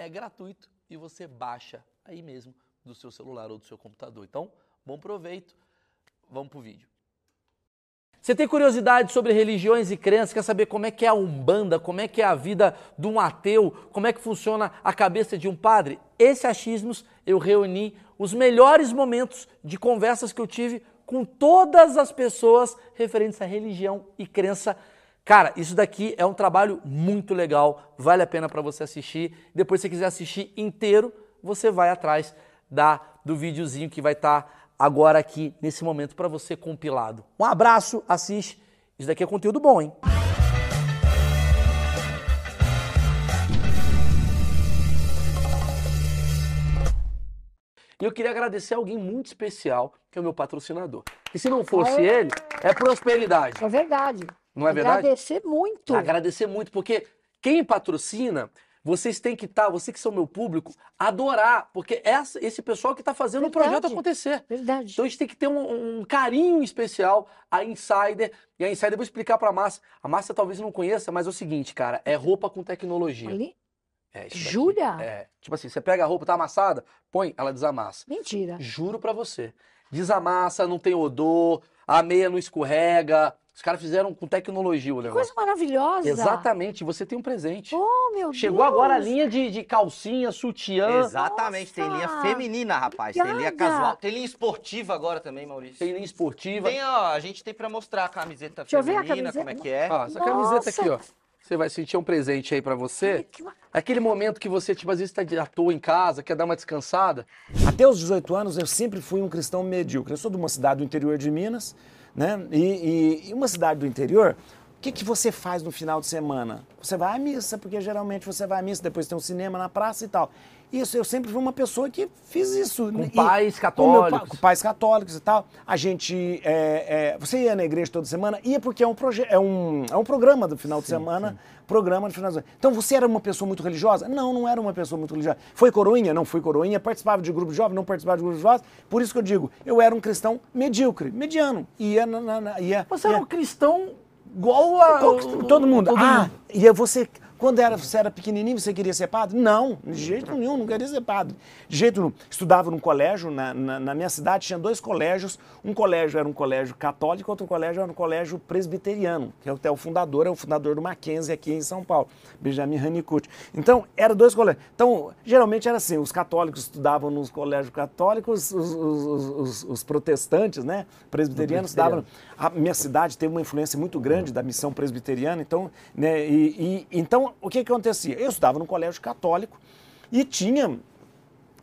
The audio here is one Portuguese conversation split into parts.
é gratuito e você baixa aí mesmo do seu celular ou do seu computador. Então, bom proveito. Vamos pro vídeo. Você tem curiosidade sobre religiões e crenças, quer saber como é que é a Umbanda, como é que é a vida de um ateu, como é que funciona a cabeça de um padre? Esse achismos eu reuni os melhores momentos de conversas que eu tive com todas as pessoas referentes à religião e crença Cara, isso daqui é um trabalho muito legal, vale a pena para você assistir. Depois, se você quiser assistir inteiro, você vai atrás da do videozinho que vai estar tá agora aqui nesse momento para você compilado. Um abraço, assiste. Isso daqui é conteúdo bom, hein? E eu queria agradecer a alguém muito especial, que é o meu patrocinador. E se não fosse ele, é prosperidade. É verdade. Não é verdade? Agradecer muito. Agradecer muito, porque quem patrocina, vocês têm que estar, tá, você que são meu público, adorar, porque essa, esse pessoal que está fazendo verdade. o projeto acontecer. Verdade. Então a gente tem que ter um, um carinho especial a Insider. E a Insider, eu vou explicar para a Márcia. A Márcia talvez não conheça, mas é o seguinte, cara, é roupa com tecnologia. Ali? É, Jura? É. Tipo assim, você pega a roupa, tá amassada, põe, ela desamassa. Mentira. Juro para você. Desamassa, não tem odor, a meia não escorrega, os caras fizeram com tecnologia o negócio. Coisa maravilhosa. Exatamente, você tem um presente. Oh, meu Chegou Deus. agora a linha de, de calcinha, sutiã. Exatamente, Nossa. tem linha feminina, rapaz. Obrigada. Tem linha casual. Tem linha esportiva agora também, Maurício. Tem linha esportiva. Tem, ó, a gente tem pra mostrar a camiseta Deixa feminina, a camiseta. como é que é. Ó, essa Nossa. camiseta aqui, ó. Você vai sentir um presente aí para você. Aquele momento que você, tipo, às vezes está à toa em casa, quer dar uma descansada. Até os 18 anos eu sempre fui um cristão medíocre. Eu sou de uma cidade do interior de Minas, né? E, e, e uma cidade do interior, o que, que você faz no final de semana? Você vai à missa, porque geralmente você vai à missa, depois tem um cinema na praça e tal. Isso, eu sempre fui uma pessoa que fiz isso. Com e, pais católicos. Com, com, pais católicos e tal. A gente. É, é, você ia na igreja toda semana? Ia porque é um, proje é um, é um programa do final sim, de semana. Sim. Programa de final de semana. Então você era uma pessoa muito religiosa? Não, não era uma pessoa muito religiosa. Foi coroinha? Não fui coroinha. Participava de grupo de jovens? Não participava de grupo de jovens. Por isso que eu digo, eu era um cristão medíocre, mediano. Ia na. na, na ia, você ia... era um cristão igual a. Todo mundo. Todo ah, mundo. e você quando era, você era pequenininho, você queria ser padre? Não, de jeito nenhum, não queria ser padre. De jeito nenhum. Estudava num colégio, na, na, na, minha cidade tinha dois colégios. Um colégio era um colégio católico, outro colégio era um colégio presbiteriano, que é até o fundador, é o fundador do Mackenzie aqui em São Paulo, Benjamin Honeycutt. Então, eram dois colégios. Então, geralmente era assim, os católicos estudavam nos colégios católicos, os, os, os, os protestantes, né, presbiterianos, estudavam... A minha cidade teve uma influência muito grande da missão presbiteriana, então, né, e, e então o que, que acontecia? Eu estudava no colégio católico e tinha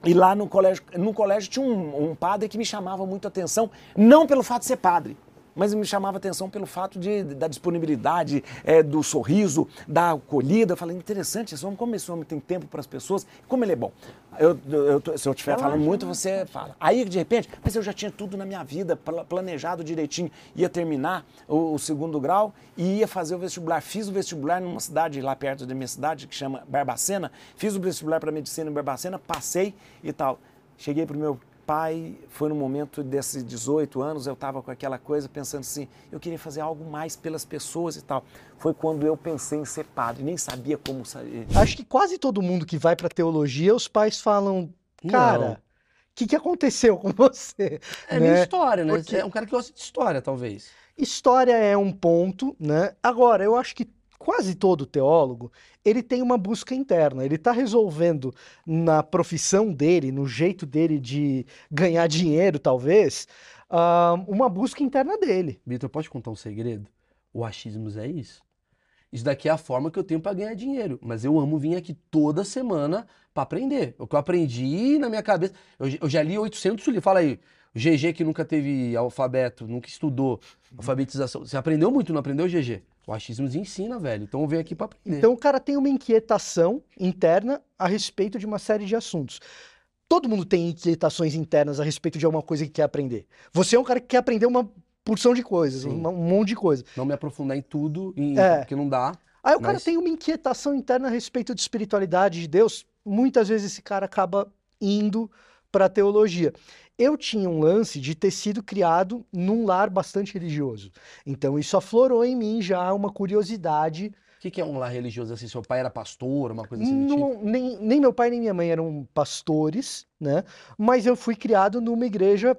e lá no colégio, no colégio tinha um, um, padre que me chamava muito atenção, não pelo fato de ser padre, mas me chamava atenção pelo fato de, da disponibilidade, é, do sorriso, da acolhida. Eu falei, interessante, esse homem, como esse homem tem tempo para as pessoas, como ele é bom. Eu, eu, se eu estiver falando muito, você fala. Aí, de repente, mas eu já tinha tudo na minha vida planejado direitinho. Ia terminar o, o segundo grau e ia fazer o vestibular. Fiz o vestibular numa cidade lá perto da minha cidade, que chama Barbacena. Fiz o vestibular para medicina em Barbacena, passei e tal. Cheguei para o meu pai, foi no momento desses 18 anos, eu estava com aquela coisa pensando assim, eu queria fazer algo mais pelas pessoas e tal. Foi quando eu pensei em ser padre, nem sabia como sair. Acho que quase todo mundo que vai para teologia, os pais falam, cara, o que, que aconteceu com você? É né? história, né? Porque... É um cara que gosta de história, talvez. História é um ponto, né? Agora, eu acho que quase todo teólogo, ele tem uma busca interna. Ele está resolvendo na profissão dele, no jeito dele de ganhar dinheiro, talvez, ah, uma busca interna dele. Vitor, pode contar um segredo? O achismos é isso. Isso daqui é a forma que eu tenho para ganhar dinheiro. Mas eu amo vir aqui toda semana para aprender. O que eu aprendi na minha cabeça. Eu, eu já li 800 livros. Fala aí, GG que nunca teve alfabeto, nunca estudou alfabetização. Você aprendeu muito, não aprendeu, GG? O achismos ensina, velho. Então eu venho aqui para aprender. Então o cara tem uma inquietação interna a respeito de uma série de assuntos. Todo mundo tem inquietações internas a respeito de alguma coisa que quer aprender. Você é um cara que quer aprender uma porção de coisas, Sim. um monte de coisa. Não me aprofundar em tudo, em, É. porque não dá. Aí o cara Mas- tem uma inquietação interna a respeito de espiritualidade de Deus. Muitas vezes esse cara acaba indo para a teologia. Eu tinha um lance de ter sido criado num lar bastante religioso. Então isso aflorou em mim já uma curiosidade. O que, que é um lar religioso assim? Seu pai era pastor, uma coisa assim do tipo? Não- nem, nem meu pai nem minha mãe eram pastores, né? Mas eu fui criado numa igreja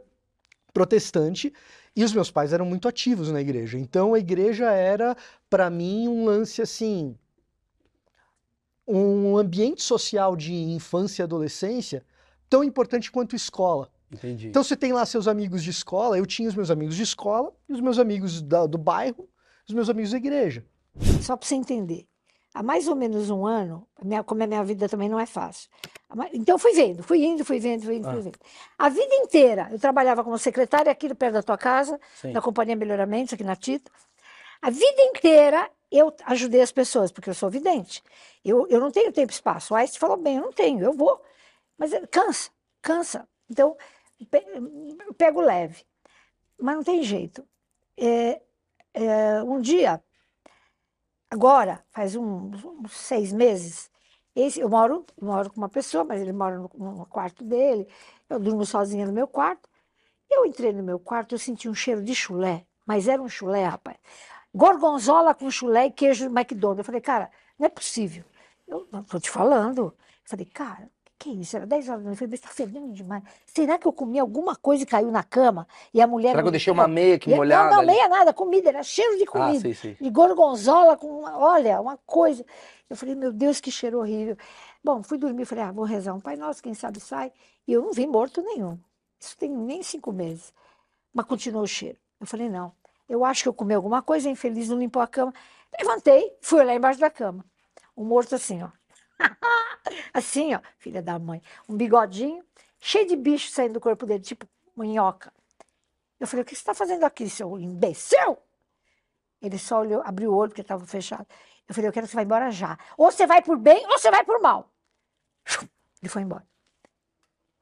protestante e os meus pais eram muito ativos na igreja. Então a igreja era, para mim, um lance assim, um ambiente social de infância e adolescência tão importante quanto escola. Entendi. Então você tem lá seus amigos de escola, eu tinha os meus amigos de escola, e os meus amigos da- do bairro, os meus amigos da igreja. Só para você entender. Há mais ou menos um ano, minha- como a minha vida também não é fácil. Então eu fui vendo, fui indo, fui vendo, fui indo, Ah. fui vendo. A vida inteira, eu trabalhava como secretária aqui perto da tua casa, Sim. na Companhia Melhoramentos, aqui na Tito. A vida inteira eu ajudei as pessoas, porque eu sou vidente. Eu, eu não tenho tempo e espaço. O Einstein falou bem, eu não tenho, eu vou. Mas eh, cansa, cansa. Então, pego leve. Mas não tem jeito. É, é, um dia, agora, faz uns, uns seis meses, esse, eu moro, moro com uma pessoa, mas ele mora no, no quarto dele, eu durmo sozinha no meu quarto. Eu entrei no meu quarto, eu senti um cheiro de chulé, mas era um chulé, rapaz. Gorgonzola com chulé e queijo de McDonald's. Eu falei, cara, não é possível. Eu não tô te falando. Eu falei, cara, que, que isso? Era 10 horas da noite. Eu falei, mas tá fedendo demais. Será que eu comi alguma coisa e caiu na cama? E a mulher. Será que eu deixei uma meia aqui E- molhada? Não, não, ali? meia nada, comida, era cheiro de Ah, comida. sei, sei. De gorgonzola com, uma- olha, uma coisa. Eu falei, meu Deus, que cheiro horrível. Bom, fui dormir, falei, ah, vou rezar um Pai Nosso, quem sabe sai. E eu não vi morto nenhum. Isso tem nem cinco meses. Mas continuou o cheiro. Eu falei, não, eu acho que eu comi alguma coisa, infeliz, não limpou a cama. Levantei, fui olhar embaixo da cama. Um morto assim, ó. assim, ó, filha da mãe. Um bigodinho, cheio de bicho saindo do corpo dele, tipo minhoca. Eu falei, o que você está fazendo aqui, seu imbecil? Ele só olhou, abriu o olho porque estava fechado. Eu falei, eu quero que você vá embora já. Ou você vai por bem, ou você vai por mal. Ele foi embora.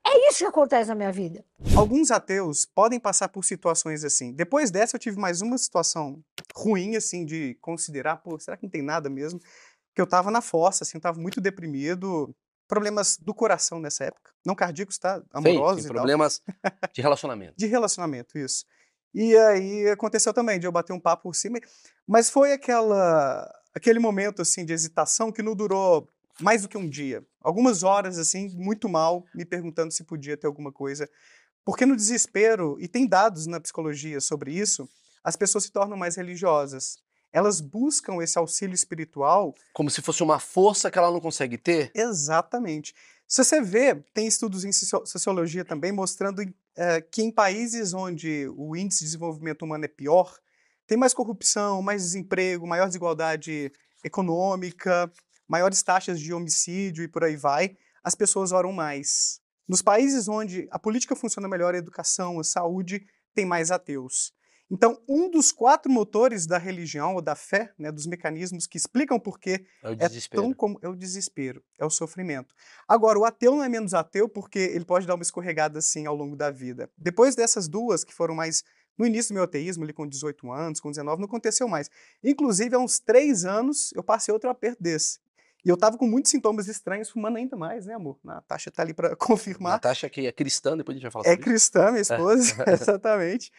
É isso que acontece na minha vida. Alguns ateus podem passar por situações assim. Depois dessa, eu tive mais uma situação ruim, assim, de considerar, pô, será que não tem nada mesmo? Que eu tava na fossa, assim, eu tava muito deprimido. Problemas do coração nessa época. Não cardíacos, tá? Sim, Amorosos sim, e tal. problemas de relacionamento. De relacionamento, isso. E aí aconteceu também de eu bater um papo por cima, mas foi aquela aquele momento assim de hesitação que não durou mais do que um dia. Algumas horas assim, muito mal, me perguntando se podia ter alguma coisa. Porque no desespero, e tem dados na psicologia sobre isso, as pessoas se tornam mais religiosas. Elas buscam esse auxílio espiritual Como se fosse uma força que ela não consegue ter. Exatamente. Se você vê, tem estudos em socio- sociologia também mostrando eh, que em países onde o índice de desenvolvimento humano é pior, tem mais corrupção, mais desemprego, maior desigualdade econômica, maiores taxas de homicídio e por aí vai, as pessoas oram mais. Nos países onde a política funciona melhor, a educação, a saúde, tem mais ateus. Então, um dos quatro motores da religião ou da fé, né, dos mecanismos que explicam por que É o é desespero. tão como é o desespero, é o sofrimento. Agora, o ateu não é menos ateu porque ele pode dar uma escorregada assim ao longo da vida. Depois dessas duas, que foram mais no início do meu ateísmo, ali com 18 anos, com 19, não aconteceu mais. Inclusive, há uns três anos, eu passei outro aperto desse. E eu tava com muitos sintomas estranhos, fumando ainda mais, né, amor? A Natasha tá ali para confirmar. Natasha que é cristã, depois a gente vai falar É sobre isso. cristã, minha esposa, exatamente.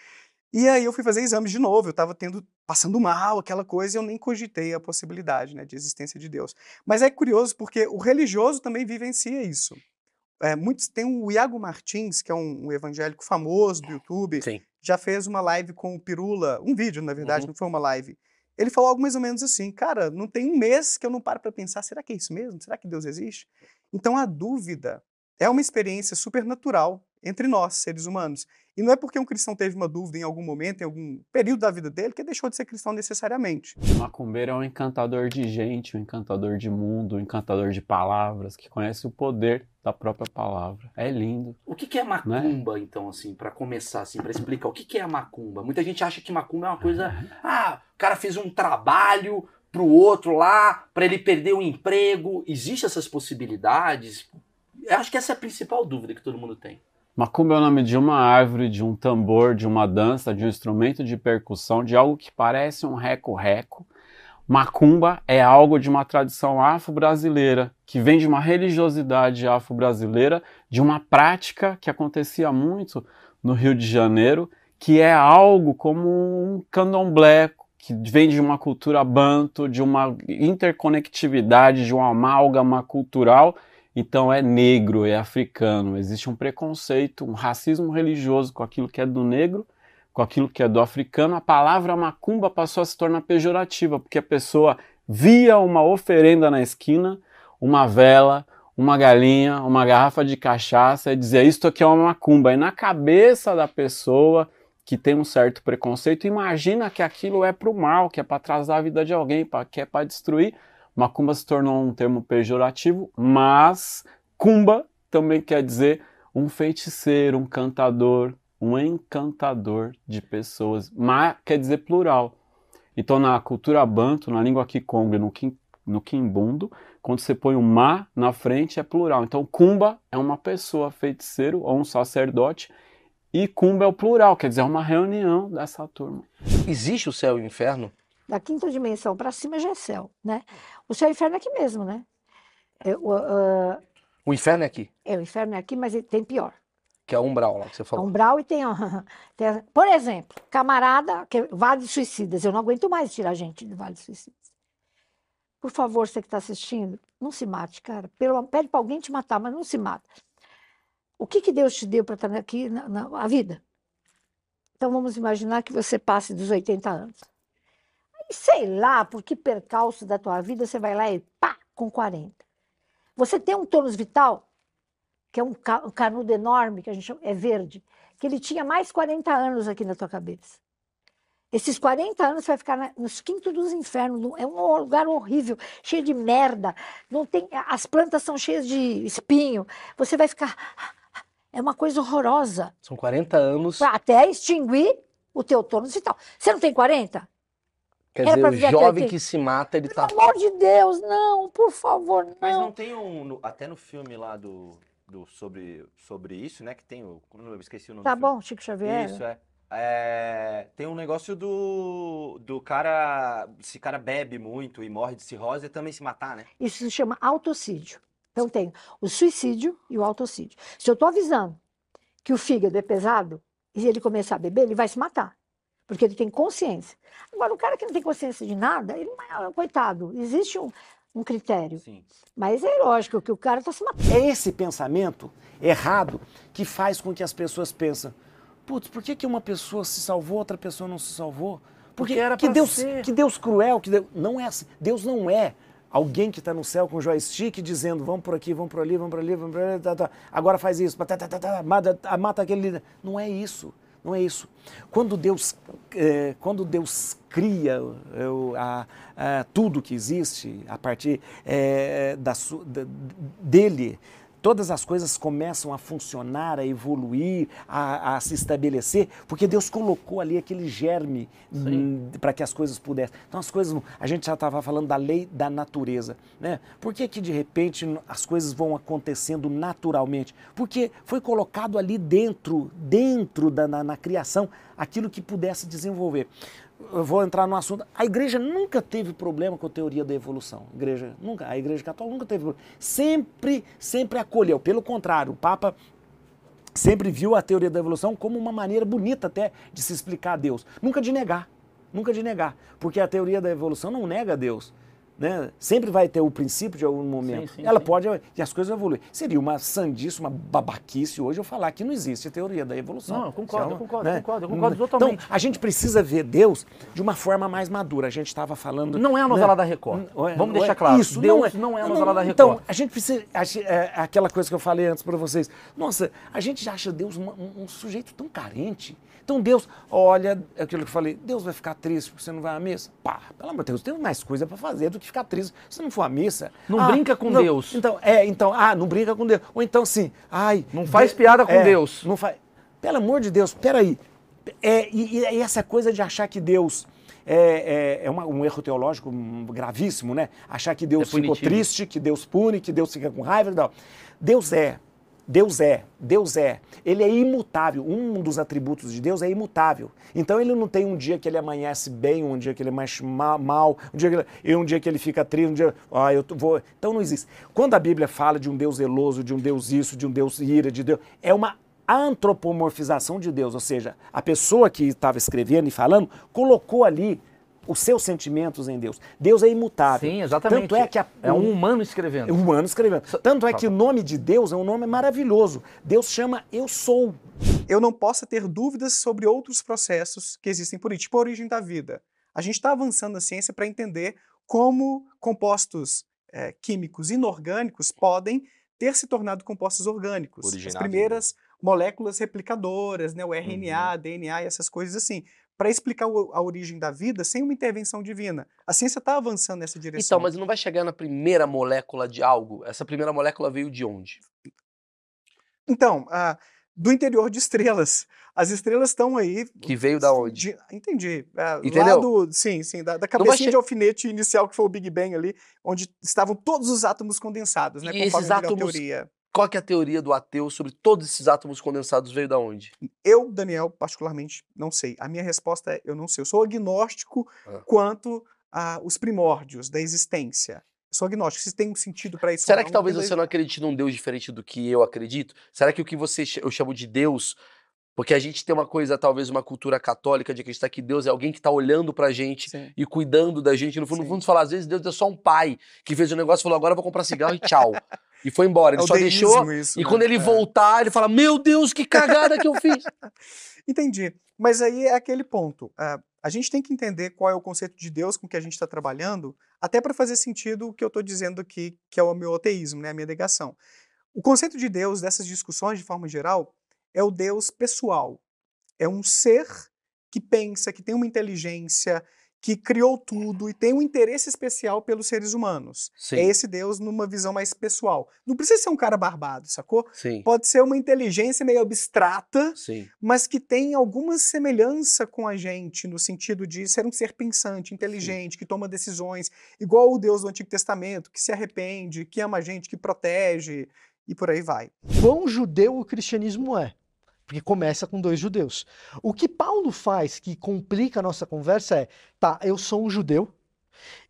E aí eu fui fazer exames de novo, eu estava tendo, passando mal, aquela coisa, e eu nem cogitei a possibilidade, né, de existência de Deus. Mas é curioso porque o religioso também vivencia isso. É, muitos, tem o Iago Martins, que é um, um evangélico famoso do YouTube, Sim. já fez uma live com o Pirula, um vídeo, na verdade, Uhum. não foi uma live. ele falou algo mais ou menos assim: cara, não tem um mês que eu não paro para pensar, será que é isso mesmo? Será que Deus existe? Então a dúvida é uma experiência supernatural entre nós, seres humanos. E não é porque um cristão teve uma dúvida em algum momento, em algum período da vida dele, que deixou de ser cristão necessariamente. O macumbeiro é um encantador de gente, um encantador de mundo, um encantador de palavras, que conhece o poder da própria palavra. É lindo. O que, que é macumba, né? então, assim, para começar, assim, para explicar o que, que é a macumba? Muita gente acha que macumba é uma coisa. Ah, o cara fez um trabalho pro outro lá, para ele perder o emprego. Existem essas possibilidades? Eu acho que essa é a principal dúvida que todo mundo tem. Macumba é o nome de uma árvore, de um tambor, de uma dança, de um instrumento de percussão, de algo que parece um reco-reco. Macumba é algo de uma tradição afro-brasileira, que vem de uma religiosidade afro-brasileira, de uma prática que acontecia muito no Rio de Janeiro, que é algo como um candomblé, que vem de uma cultura banto, de uma interconectividade, de uma amálgama cultural então é negro, é africano. Existe um preconceito, um racismo religioso com aquilo que é do negro, com aquilo que é do africano. A palavra macumba passou a se tornar pejorativa, porque a pessoa via uma oferenda na esquina, uma vela, uma galinha, uma garrafa de cachaça e dizia: Isto aqui é uma macumba. E na cabeça da pessoa que tem um certo preconceito, imagina que aquilo é para o mal, que é para atrasar a vida de alguém, que é para destruir. Macumba se tornou um termo pejorativo, mas cumba também quer dizer um feiticeiro, um cantador, um encantador de pessoas. Ma quer dizer plural. Então, na cultura banto, na língua kikongo e no, kim, no kimbundo, quando você põe o ma na frente é plural. Então, cumba é uma pessoa, feiticeiro ou um sacerdote, e cumba é o plural, quer dizer, é uma reunião dessa turma. Existe o céu e o inferno? Da quinta dimensão para cima já é céu, né? O céu e o inferno é aqui mesmo, né? É, o, uh, o inferno é aqui? É, o inferno é aqui, mas tem pior. Que é o umbral lá que você falou. É umbral e tem, tem, Por exemplo, camarada, que é Vale de Suicidas. Eu não aguento mais tirar gente do Vale de Suicidas. Por favor, você que está assistindo, não se mate, cara. Pelo, pede para alguém te matar, mas não se mata. O que, que Deus te deu para estar aqui na, na a vida? Então vamos imaginar que você passe dos 80 anos. E sei lá por que percalço da tua vida você vai lá e pá, com 40. Você tem um tônus vital, que é um, canudo enorme, que a gente chama, é verde, que ele tinha mais 40 anos aqui na tua cabeça. Esses 40 anos você vai ficar na, nos quintos dos infernos, é um lugar horrível, cheio de merda, não tem, as plantas são cheias de espinho, você vai ficar, é uma coisa horrorosa. São 40 anos. Até extinguir o teu tônus vital. Você não tem 40? Quer Era dizer, o jovem que se mata, ele Pelo tá. Pelo amor de Deus, não, por favor, não. Mas não tem um. No, até no filme lá do, do. sobre, sobre isso, né? Que tem o. Eu esqueci o nome Tá bom, Chico Xavier. Isso, é. É, tem um negócio do, do cara. Se cara bebe muito e morre de cirrose, também se matar, né? Isso se chama autocídio. Então tem o suicídio e o autocídio. Se eu estou avisando que o fígado é pesado e ele começar a beber, ele vai se matar porque ele tem consciência. Agora, o cara que não tem consciência de nada, ele não é, coitado, existe um, um critério. Sim. Mas é lógico que o cara está se matando. É esse pensamento errado que faz com que as pessoas pensem, putz, por que, que uma pessoa se salvou, outra pessoa não se salvou? Porque, porque era que Deus, ser. que Deus cruel, que Deus, não é assim. Deus não é alguém que está no céu com o joystick dizendo vamos por aqui, vamos por ali, vamos por ali, vamos por ali, tá, tá, agora faz isso, tá, tá, tá, tá mata, mata aquele líder. Não é isso. Não é isso. Quando Deus, é, quando Deus cria é, a, a, tudo que existe a partir é, da, da, dele, todas as coisas começam a funcionar, a evoluir, a, a se estabelecer, porque Deus colocou ali aquele germe para que as coisas pudessem. Então as coisas, a gente já estava falando da lei da natureza, né? Por que que de repente as coisas vão acontecendo naturalmente? Porque foi colocado ali dentro, dentro da na, na criação, aquilo que pudesse desenvolver eu vou entrar no assunto. A igreja nunca teve problema com a teoria da evolução. A igreja nunca, a igreja católica nunca teve problema. Sempre, sempre acolheu. Pelo contrário, o Papa sempre viu a teoria da evolução como uma maneira bonita até de se explicar a Deus. Nunca de negar. Nunca de negar. Porque a teoria da evolução não nega a Deus. Né? Sempre vai ter o princípio de algum momento. sim, Ela sim. pode e as coisas evoluem. Seria uma sandice, uma babaquice hoje eu falar que não existe teoria da evolução. Não, eu concordo, Isso é eu concordo, né? eu concordo, eu concordo Então, totalmente. a gente precisa ver Deus de uma forma mais madura. A gente estava falando. Não é a novela né? da Record. Não é- Vamos não deixar é- claro. Isso, Deus não é a novela da Record. Então, a gente precisa. a ge- é, aquela coisa que eu falei antes para vocês. Nossa, a gente acha Deus uma- um, um sujeito tão carente. Então, Deus, olha, é aquilo que eu falei, Deus vai ficar triste porque você não vai à missa? Pá, pelo amor de Deus, tem mais coisa para fazer do que ficar triste se você não for à missa. Não brinca com não, Deus. Então, é, então, ah, não brinca com Deus. Ou então, assim, ai. Não faz De- piada com é, Deus. Não faz. Pelo amor de Deus, peraí. É, e, e essa coisa de achar que Deus é, é, é uma- um erro teológico gravíssimo, né? Achar que Deus É ficou triste, que Deus pune, que Deus fica com raiva tal. Deus é. Deus é, Deus é. Ele é imutável. Um dos atributos de Deus é imutável. Então ele não tem um dia que ele amanhece bem, um dia que ele amanhece ma- mal, um dia que ele, e um dia que ele fica triste, um dia. Ah, eu vou. Então não existe. Quando a Bíblia fala de um Deus zeloso, de um Deus isso, de um Deus ira, de Deus. É uma antropomorfização de Deus, ou seja, a pessoa que estava escrevendo e falando colocou ali os seus sentimentos em Deus. Deus é imutável. Sim, exatamente. Tanto é que a, É um humano escrevendo. é um humano escrevendo. Tanto é que o nome de Deus é um nome maravilhoso. Deus chama Eu Sou. eu não possa ter dúvidas sobre outros processos que existem por aí, tipo a origem da vida. A gente está avançando na ciência para entender como compostos eh, químicos inorgânicos podem ter se tornado compostos orgânicos. Originar As primeiras moléculas replicadoras, né, o RNA, DNA e essas coisas assim, para explicar a origem da vida sem uma intervenção divina. A ciência está avançando nessa direção. Então, mas não vai chegar na primeira molécula de algo? Essa primeira molécula veio de onde? Então, ah, do interior de estrelas. As estrelas estão aí. Que veio da onde? de- entendi. Lá Entendeu? do, sim, sim, da, da cabecinha che- de alfinete inicial que foi o Big Bang ali, onde estavam todos os átomos condensados, né? E conforme esses a átomos- teoria. Qual é a teoria do ateu sobre todos esses átomos condensados veio da onde? Eu, Daniel, particularmente, não sei. A minha resposta é: eu não sei. Eu sou agnóstico Ah. quanto aos primórdios da existência. Eu sou agnóstico. Se tem um sentido para isso. Será que talvez você não acredite num Deus diferente do que eu acredito? Será que o que você eu chamo de Deus, porque a gente tem uma coisa, talvez uma cultura católica de acreditar que Deus é alguém que está olhando pra gente Sim. e cuidando da gente. No fundo, no Sim. fundo, falar, às vezes Deus é só um pai que fez um negócio e falou, agora eu vou comprar cigarro e tchau. E foi embora. Ele É só deixou. isso, E né? quando ele É. voltar, ele fala: Meu Deus, que cagada que eu fiz! Entendi. Mas aí é aquele ponto. ah, a gente tem que entender qual é o conceito de Deus com que a gente está trabalhando, até para fazer sentido o que eu estou dizendo aqui, que é o meu ateísmo, né, a minha negação. O conceito de Deus, dessas discussões de forma geral, é o Deus pessoal. É um ser que pensa, que tem uma inteligência, que criou tudo e tem um interesse especial pelos seres humanos. Sim. É esse Deus numa visão mais pessoal. Não precisa ser um cara barbado, sacou? Sim, Pode ser uma inteligência meio abstrata, sim. mas que tem alguma semelhança com a gente, no sentido de ser um ser pensante, inteligente, que toma decisões, igual o Deus do Antigo Testamento, que se arrepende, que ama a gente, que protege, e por aí vai. Quão judeu o cristianismo é? Porque começa com dois judeus. O que Paulo faz que complica a nossa conversa é: tá, eu sou um judeu,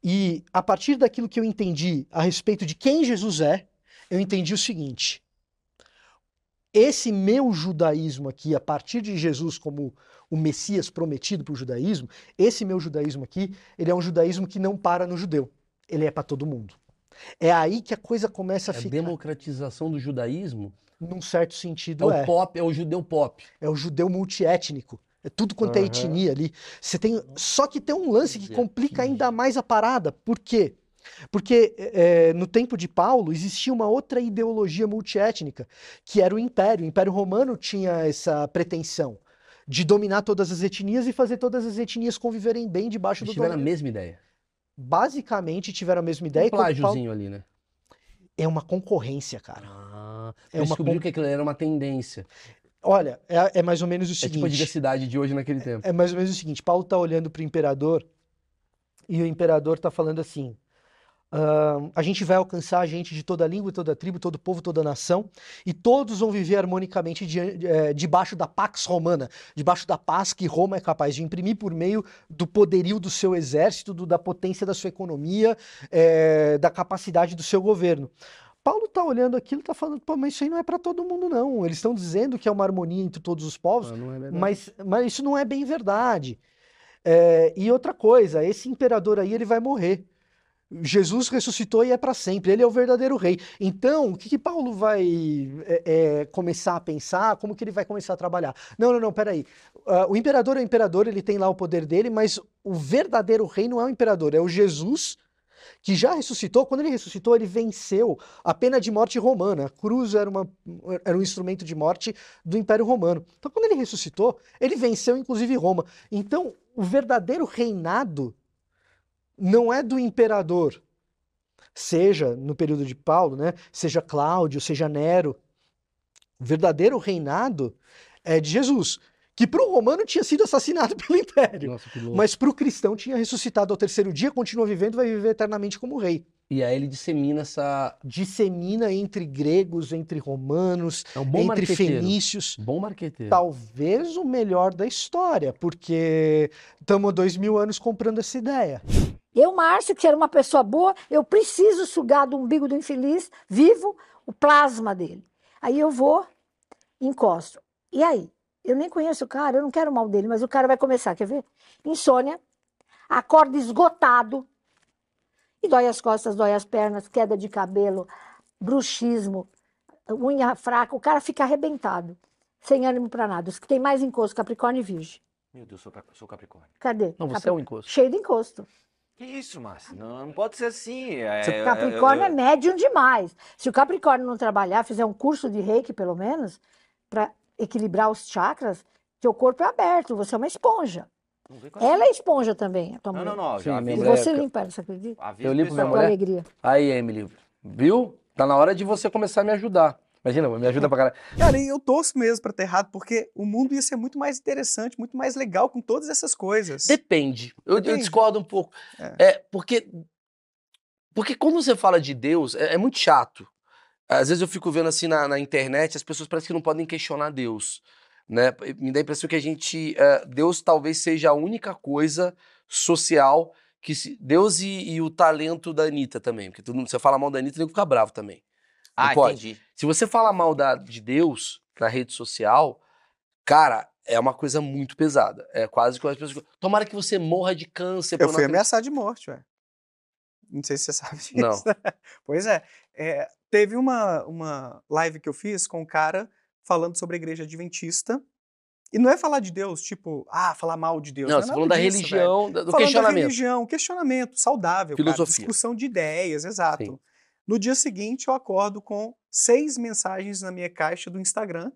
e a partir daquilo que eu entendi a respeito de quem Jesus é, eu entendi o seguinte. Esse meu judaísmo aqui, a partir de Jesus como o Messias prometido para o judaísmo, esse meu judaísmo aqui, ele é um judaísmo que não para no judeu. Ele é para todo mundo. É aí que a coisa começa a A ficar, democratização do judaísmo num certo é sentido, o é. pop, é o judeu pop. É o judeu multiétnico. É tudo quanto é Aham. etnia ali. Você tem, só que tem um lance que complica ainda mais a parada. Por quê? Porque é, no tempo de Paulo existia uma outra ideologia multiétnica, que era o Império. O Império Romano tinha essa pretensão de dominar todas as etnias e fazer todas as etnias conviverem bem debaixo Eles do tiveram a domínio. mesma ideia. Basicamente tiveram a mesma ideia. Um Paulo- plágiozinho ali, né? É uma concorrência, cara. Ah, É é uma descobriu que aquilo era uma tendência. Olha, é, é mais ou menos o É seguinte. tipo a diversidade de hoje naquele tempo. É mais ou menos o seguinte: Paulo está olhando para o imperador e o imperador está falando assim: "Ahn, a gente vai alcançar a gente de toda língua, toda tribo, todo povo, toda nação, e todos vão viver harmonicamente dian- eh, debaixo da Pax Romana, debaixo da paz que Roma é capaz de imprimir por meio do poderio do seu exército, do- da potência da sua economia, eh, da capacidade do seu governo. Paulo está olhando aquilo e está falando, pô, mas isso aí não é para todo mundo, não. Eles estão dizendo que é uma harmonia entre todos os povos, Ah, é mas, mas isso não é bem verdade. É, e outra coisa, esse imperador aí ele vai morrer. Jesus ressuscitou e é para sempre, ele é o verdadeiro rei. Então, o que, que Paulo vai é, é, começar a pensar? Como que ele vai começar a trabalhar? Não, não, não, peraí. Uh, o imperador é o imperador, ele tem lá o poder dele, mas o verdadeiro rei não é o imperador, é o Jesus que já ressuscitou. Quando ele ressuscitou, ele venceu a pena de morte romana. A cruz era, uma, era um instrumento de morte do Império Romano. Então, quando ele ressuscitou, ele venceu inclusive Roma. Então, o verdadeiro reinado não é do imperador, seja no período de Paulo, né? Seja Cláudio, seja Nero. O verdadeiro reinado é de Jesus, que para o romano tinha sido assassinado pelo império, Nossa, mas para o cristão tinha ressuscitado ao terceiro dia, continua vivendo, vai viver eternamente como rei. E aí ele dissemina essa. Dissemina entre gregos, entre romanos, É um bom entre fenícios. Bom marqueteiro. Talvez o melhor da história, porque estamos há dois mil anos comprando essa ideia. Eu, Márcio, que era uma pessoa boa, eu preciso sugar do umbigo do infeliz, vivo, o plasma dele. Aí eu vou, encosto. E aí? Eu nem conheço o cara, eu não quero mal dele, mas o cara vai começar, quer ver? Insônia, acorda esgotado, e dói as costas, dói as pernas, queda de cabelo, bruxismo, unha fraca, o cara fica arrebentado, sem ânimo para nada. Os que tem mais encosto, Capricórnio e Virgem. Meu Deus, sou, sou Capricórnio. Cadê? Não, você Capri- é um encosto. Cheio de encosto. Que isso, Márcio? Não, não pode ser assim. É, O eu- Capricórnio eu- é médium demais. Se o Capricórnio não trabalhar, fizer um curso de reiki, pelo menos, para equilibrar os chakras, teu corpo é aberto, você é uma esponja. Com Ela é esponja também, a tua Não, mulher. não, não. Sim, Já E você limpa ela, você acredita? Eu limpo minha mulher? alegria. Aí, Emily, viu? Tá na hora de você começar a me ajudar. Imagina, me ajuda pra caralho. Cara, eu torço mesmo pra ter errado, porque o mundo ia ser muito mais interessante, muito mais legal com todas essas coisas. Depende. Eu, eu Depende. discordo um pouco. É. É. porque. Porque quando você fala de Deus, é, é muito chato. Às vezes eu fico vendo assim na, na internet, as pessoas parecem que não podem questionar Deus. Né? Me dá a impressão que a gente. é, Deus talvez seja a única coisa social que. Se, Deus e, e o talento da Anitta também. Porque todo mundo, você fala mal da Anitta, ele fica bravo também. Não Ah, pode. entendi. Se você fala mal da- de Deus na rede social, cara, é uma coisa muito pesada. É quase que as pessoas. Tomara que você morra de câncer. Eu não fui acreditar." ameaçado de morte, ué. Não sei se você sabe disso. Não. pois é. É, Teve uma, uma live que eu fiz com um cara falando sobre a igreja adventista. E não é falar de Deus, tipo, ah, falar mal de Deus. Não, é você nada falando da disso, religião, da- do velho. Falando da questionamento. religião, questionamento saudável, cara, Filosofia. discussão de ideias, exato. Sim. No dia seguinte, eu acordo com seis mensagens na minha caixa do Instagram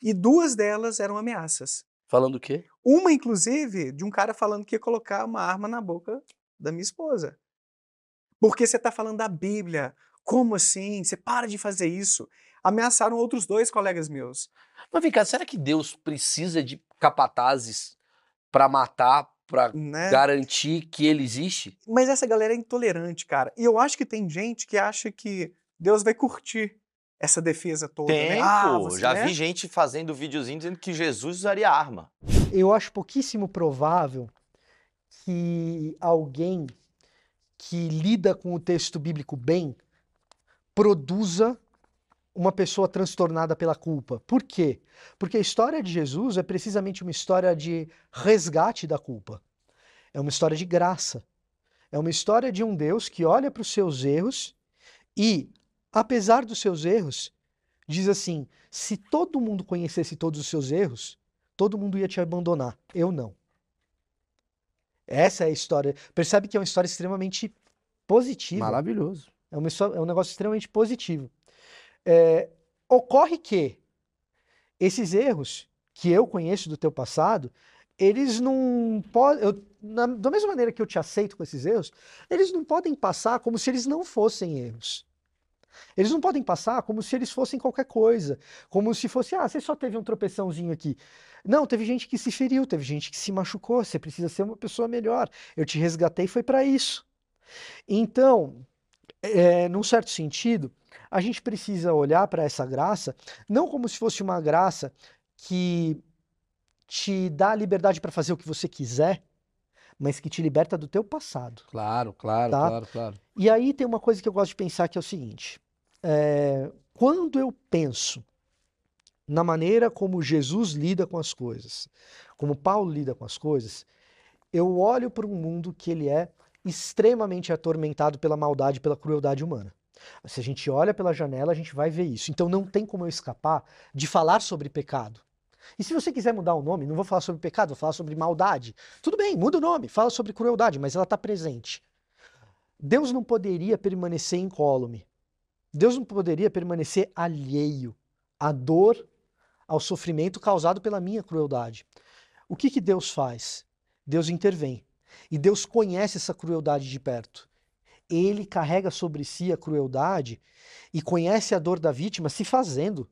e duas delas eram ameaças. Falando o quê? Uma, inclusive, de um cara falando que ia colocar uma arma na boca da minha esposa. Porque você está falando da Bíblia. Como assim? Você para de fazer isso. Ameaçaram outros dois colegas meus. Mas vem cá, será que Deus precisa de capatazes pra matar, pra Né? garantir que ele existe? Mas essa galera é intolerante, cara. E eu acho que tem gente que acha que Deus vai curtir essa defesa toda. Tem, né? Ah, pô. você, Já né? vi gente fazendo videozinho dizendo que Jesus usaria arma. Eu acho pouquíssimo provável que alguém que lida com o texto bíblico bem produza uma pessoa transtornada pela culpa. Por quê? Porque a história de Jesus é precisamente uma história de resgate da culpa. É uma história de graça. É uma história de um Deus que olha para os seus erros e, apesar dos seus erros, diz assim: se todo mundo conhecesse todos os seus erros, todo mundo ia te abandonar. Eu não. Essa é a história. Percebe que é uma história extremamente positiva. Maravilhoso. É, uma é um negócio extremamente positivo. É, ocorre que esses erros que eu conheço do teu passado, eles não podem. Da mesma maneira que eu te aceito com esses erros, eles não podem passar como se eles não fossem erros. Eles não podem passar como se eles fossem qualquer coisa. Como se fosse, ah, você só teve um tropeçãozinho aqui. Não, teve gente que se feriu, teve gente que se machucou. Você precisa ser uma pessoa melhor. Eu te resgatei, foi para isso. Então, é, num certo sentido, a gente precisa olhar para essa graça não como se fosse uma graça que te dá a liberdade para fazer o que você quiser, mas que te liberta do teu passado. Claro, claro, Tá. claro, claro. E aí tem uma coisa que eu gosto de pensar que é o seguinte: é, quando eu penso na maneira como Jesus lida com as coisas, como Paulo lida com as coisas, eu olho para um mundo que ele é extremamente atormentado pela maldade, pela crueldade humana. Se a gente olha pela janela, a gente vai ver isso. Então não tem como eu escapar de falar sobre pecado. E se você quiser mudar o nome, não vou falar sobre pecado, vou falar sobre maldade. Tudo bem, muda o nome, fala sobre crueldade, mas ela está presente. Deus não poderia permanecer incólume. Deus não poderia permanecer alheio à dor, ao sofrimento causado pela minha crueldade. O que, que Deus faz? Deus intervém. E Deus conhece essa crueldade de perto. Ele carrega sobre si a crueldade e conhece a dor da vítima se fazendo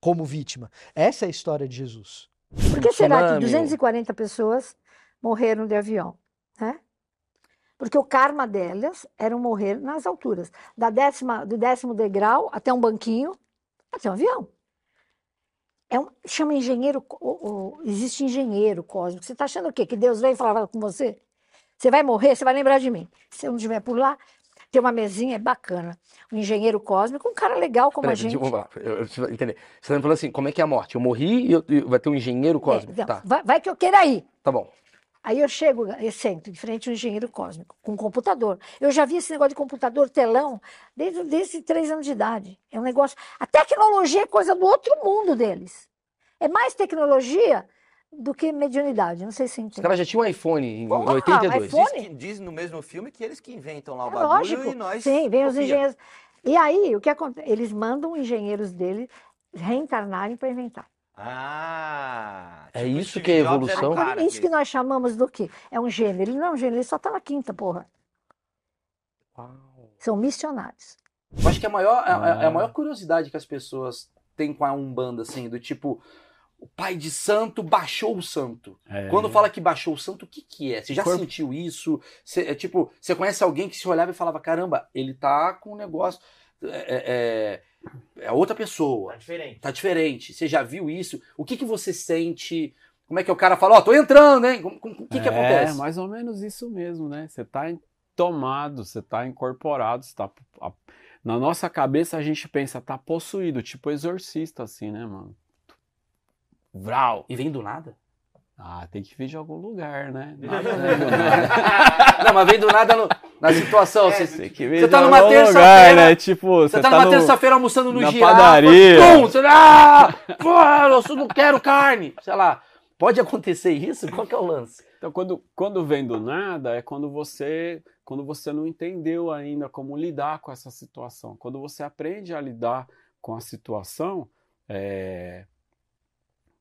como vítima. Essa é a história de Jesus. Por que será que Tsunami. 240 pessoas morreram de avião? Né? Porque o karma delas era morrer nas alturas. Da décima, do décimo degrau até um banquinho, até um avião. É um, chama engenheiro. co- o- o- existe engenheiro cósmico. Você está achando o quê? Que Deus veio falar com você? Você vai morrer, você vai lembrar de mim. Se eu não estiver por lá, tem uma mesinha, é bacana. Um engenheiro cósmico, um cara legal como a gente. vamos lá. Eu, eu entender. Você tá falando assim, como é que é a morte? Eu morri e, eu- e vai ter um engenheiro É, cósmico. então, Tá, vai, vai que eu queira ir. tá bom. Aí eu chego e sento em frente a um engenheiro cósmico, com um computador. Eu já vi esse negócio de computador telão desde, desde três anos de idade. É um negócio. A tecnologia é coisa do outro mundo deles. É mais tecnologia do que mediunidade. Não sei se você Os entende. caras já tinham um iPhone em Porra, 82. iPhone? Diz, que, diz no mesmo filme que eles que inventam lá o É bagulho lógico. e nós Sim, vem os engenheiros. E aí, o que acontece? Eles mandam engenheiros deles reencarnarem para inventar. Ah, É tipo isso que é evolução? cara Isso que nós chamamos do quê? É um gênio. Ele não é um gênio, ele só está na quinta, porra. São missionários. Eu acho que a maior, a, a- a Ah. maior curiosidade que as pessoas têm com a Umbanda, assim, do tipo, o pai de santo baixou o santo. É. Quando fala que baixou o santo, o que que é? Você já Corpo. sentiu isso? Você, é tipo, você conhece alguém que se olhava e falava, caramba, ele tá com um negócio, é, é, é outra pessoa, diferente. tá diferente. Você já viu isso? O que que você sente? Como é que o cara fala, ó, tô entrando, hein? O que que É, acontece? mais ou menos isso mesmo, né? Você tá tomado, você tá incorporado, você tá. Na nossa cabeça a gente pensa, tá possuído, tipo exorcista, assim, né, mano? Vral. E vem do nada? Ah, tem que vir de algum lugar, né? Não, Nada vem do nada. Não, mas vem do nada no- na situação. É, você, Tem que Você tá numa terça-feira, né? Tipo, Você você tá, tá numa no- terça-feira almoçando no girafa, padaria. pum, você, ah, porra, eu não quero carne, sei lá. Pode acontecer isso? Qual que é o lance? Então, quando, quando vem do nada, é quando você, quando você não entendeu ainda como lidar com essa situação. Quando você aprende a lidar com a situação, é...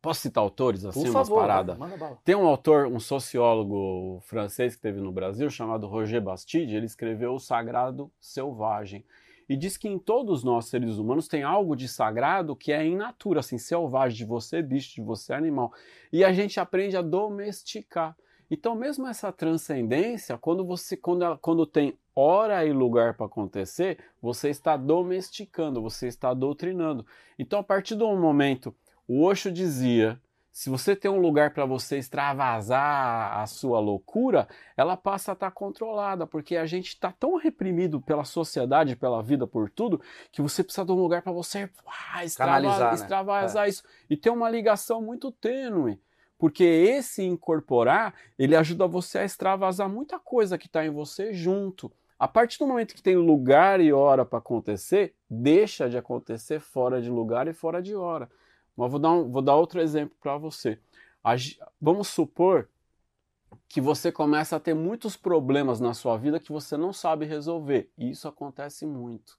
posso citar autores assim, Por umas favor, paradas? bala. Tem um autor, um sociólogo francês que teve no Brasil, chamado Roger Bastide, ele escreveu O Sagrado Selvagem. E diz que em todos nós, seres humanos, tem algo de sagrado que é in natura, assim, selvagem, de você bicho, de você animal. E a gente aprende a domesticar. Então, mesmo essa transcendência, quando você quando, ela- quando tem hora e lugar para acontecer, você está domesticando, você está doutrinando. Então, a partir do momento, o Osho dizia, se você tem um lugar para você extravasar a sua loucura, ela passa a estar controlada, porque a gente está tão reprimido pela sociedade, pela vida, por tudo, que você precisa de um lugar para você ah, extrava- Canalizar, né? extravasar isso. E tem uma ligação muito tênue. Porque esse incorporar, ele ajuda você a extravasar muita coisa que está em você junto. A partir do momento que tem lugar e hora para acontecer, deixa de acontecer fora de lugar e fora de hora. Mas vou dar, um- vou dar outro exemplo para você. A vamos supor que você começa a ter muitos problemas na sua vida que você não sabe resolver. E isso acontece muito.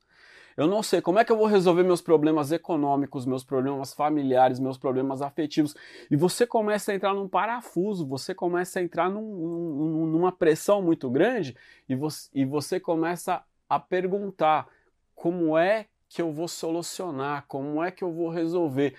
Eu não sei como é que eu vou resolver meus problemas econômicos, meus problemas familiares, meus problemas afetivos. E você começa a entrar num parafuso, você começa a entrar num- num- numa pressão muito grande e você, e você começa a perguntar como é que eu vou solucionar, como é que eu vou resolver.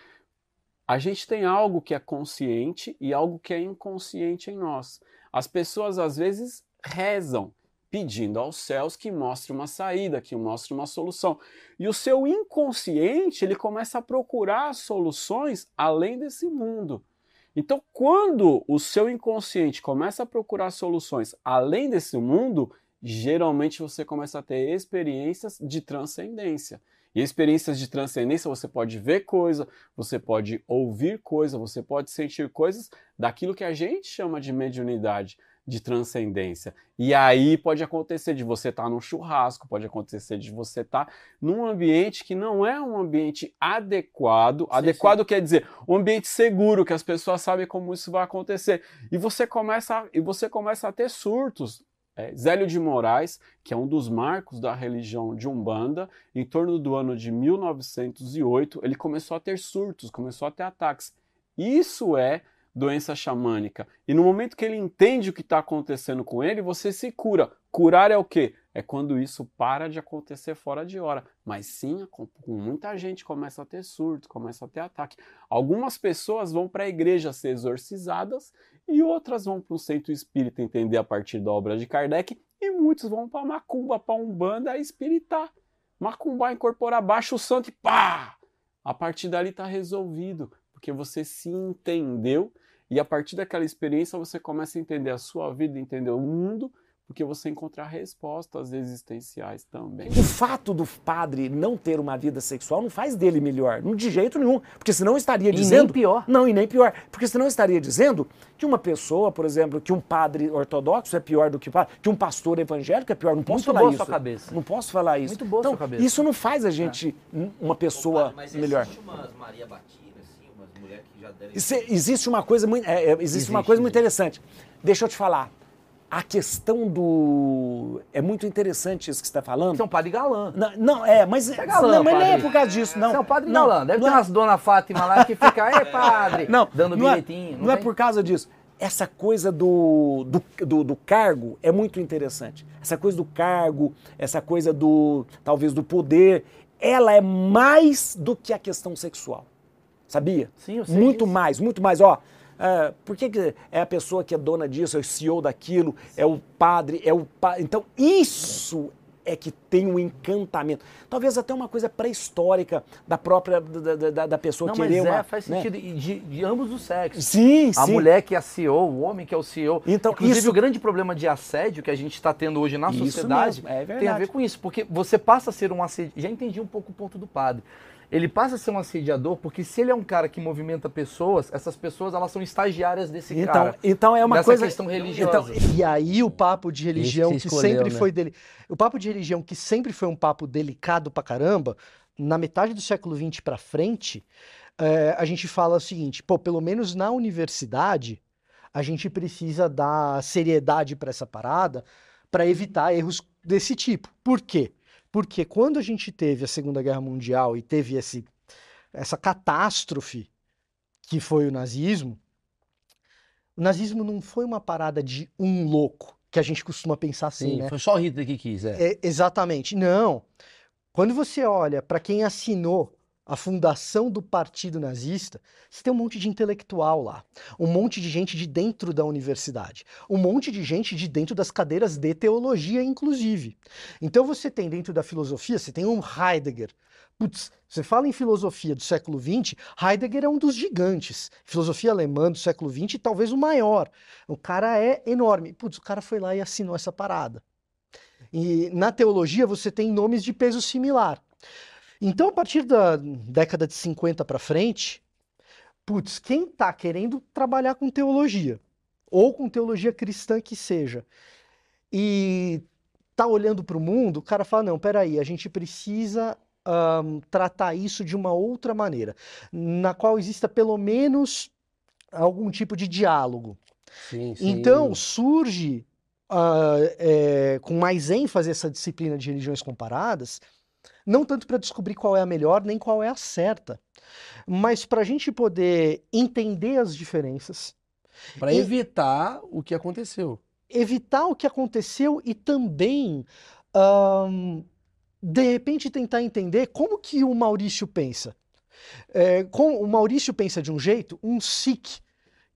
A gente tem algo que é consciente e algo que é inconsciente em nós. As pessoas às vezes rezam pedindo aos céus que mostre uma saída, que mostre uma solução. E o seu inconsciente, ele começa a procurar soluções além desse mundo. Então, quando o seu inconsciente começa a procurar soluções além desse mundo, geralmente você começa a ter experiências de transcendência. E experiências de transcendência você pode ver coisa, você pode ouvir coisa, você pode sentir coisas daquilo que a gente chama de mediunidade. de transcendência. E aí pode acontecer de você estar num churrasco, pode acontecer de você estar num ambiente que não é um ambiente adequado. adequado quer dizer um ambiente seguro, que as pessoas sabem como isso vai acontecer. E você começa, e você começa a ter surtos. É, Zélio de Moraes, que é um dos marcos da religião de Umbanda, em torno do ano de 1908, ele começou a ter surtos, começou a ter ataques. Isso é doença xamânica. E no momento que ele entende o que está acontecendo com ele, você se cura. Curar é o quê? É quando isso para de acontecer fora de hora. Mas sim, muita gente começa a ter surto, começa a ter ataque. Algumas pessoas vão para a igreja ser exorcizadas e outras vão para um centro espírita entender a partir da obra de Kardec e muitos vão para macumba, para umbanda espiritar. Macumba incorporar baixo o santo e pá! A partir dali está resolvido, porque você se entendeu e a partir daquela experiência você começa a entender a sua vida, entender o mundo, porque você encontra respostas existenciais também. O fato do padre não ter uma vida sexual não faz dele melhor, não de jeito nenhum, porque senão estaria E dizendo nem pior. Não, e nem pior, porque senão estaria dizendo que uma pessoa, por exemplo, que um padre ortodoxo é pior do que padre, que um pastor evangélico é pior, não posso Muito falar boa a isso. sua cabeça. Não posso falar isso. Muito boa então, sua cabeça. isso não faz a gente um- uma pessoa Mas melhor. existe umas Maria Batida, assim, umas mulheres que já. Isso é- existe uma coisa muito, é, é, existe, uma Existe, coisa muito existe. interessante. Deixa eu te falar. A questão do. É muito interessante isso que você está falando. Você é um padre galã. Não, não, é, mas, é galã, não, mas nem é por causa disso, não. Você é um padre não, galã. Deve não ter é- umas dona Fátima lá que fica, é padre, não, dando não é- bilhetinho. Não, é tem? por causa disso. Essa coisa do, do, do, do cargo é muito interessante. Essa coisa do cargo, essa coisa do, talvez, do poder, ela é mais do que a questão sexual. Sabia? Sim, eu sei Muito disso. mais, muito mais. Ó, ah, por que, que é a pessoa que é dona disso, é o CEO daquilo, é o padre, é o pa... Então, isso é que tem um encantamento. Talvez até uma coisa pré-histórica da própria da, da- da- pessoa Não, mas querer é, uma, faz né? sentido. E de, de ambos os sexos. Sim, A sim. mulher que é a CEO, o homem que é o CEO. Então, Inclusive, isso- o grande problema de assédio que a gente está tendo hoje na Isso sociedade é tem a ver com isso. Porque você passa a ser um assediador. Já entendi um pouco o ponto do padre. Ele passa a ser um assediador porque se ele é um cara que movimenta pessoas, essas pessoas elas são estagiárias desse Então, cara. então é uma Dessa coisa questão religiosa. Então, E aí o papo de religião Esse que, escolheu, sempre né? foi dele, o papo de religião que sempre foi um papo delicado pra caramba, na metade do século XX pra frente, eh, a gente fala o seguinte, pô, pelo menos na universidade a gente precisa dar seriedade pra essa parada pra evitar erros desse tipo. Por quê? Porque quando a gente teve a Segunda Guerra Mundial e teve esse, essa catástrofe que foi o nazismo, o nazismo não foi uma parada de um louco, que a gente costuma pensar assim, Sim, né? foi só o Hitler que quis, é. É, exatamente. Não. Quando você olha para quem assinou a fundação do Partido Nazista, você tem um monte de intelectual lá, um monte de gente de dentro da universidade, um monte de gente de dentro das cadeiras de teologia, inclusive. Então você tem dentro da filosofia, você tem um Heidegger. Putz, você fala em filosofia do século XX, Heidegger é um dos gigantes. Filosofia alemã do século XX, talvez o maior. O cara é enorme. Putz, o cara foi lá e assinou essa parada. E na teologia você tem nomes de peso similar. Então, a partir da década de 50 para frente, putz, quem está querendo trabalhar com teologia, ou com teologia cristã que seja, e tá olhando para o mundo, o cara fala: não, peraí, a gente precisa ahn, tratar isso de uma outra maneira, na qual exista pelo menos algum tipo de diálogo. Sim, sim. Então surge ah, é, com mais ênfase essa disciplina de religiões comparadas, não tanto para descobrir qual é a melhor nem qual é a certa, mas para a gente poder entender as diferenças, Pra e- evitar o que aconteceu. evitar o que aconteceu e também, de repente, tentar entender como que o Maurício pensa. É, com- o Maurício pensa de um jeito, um Sikh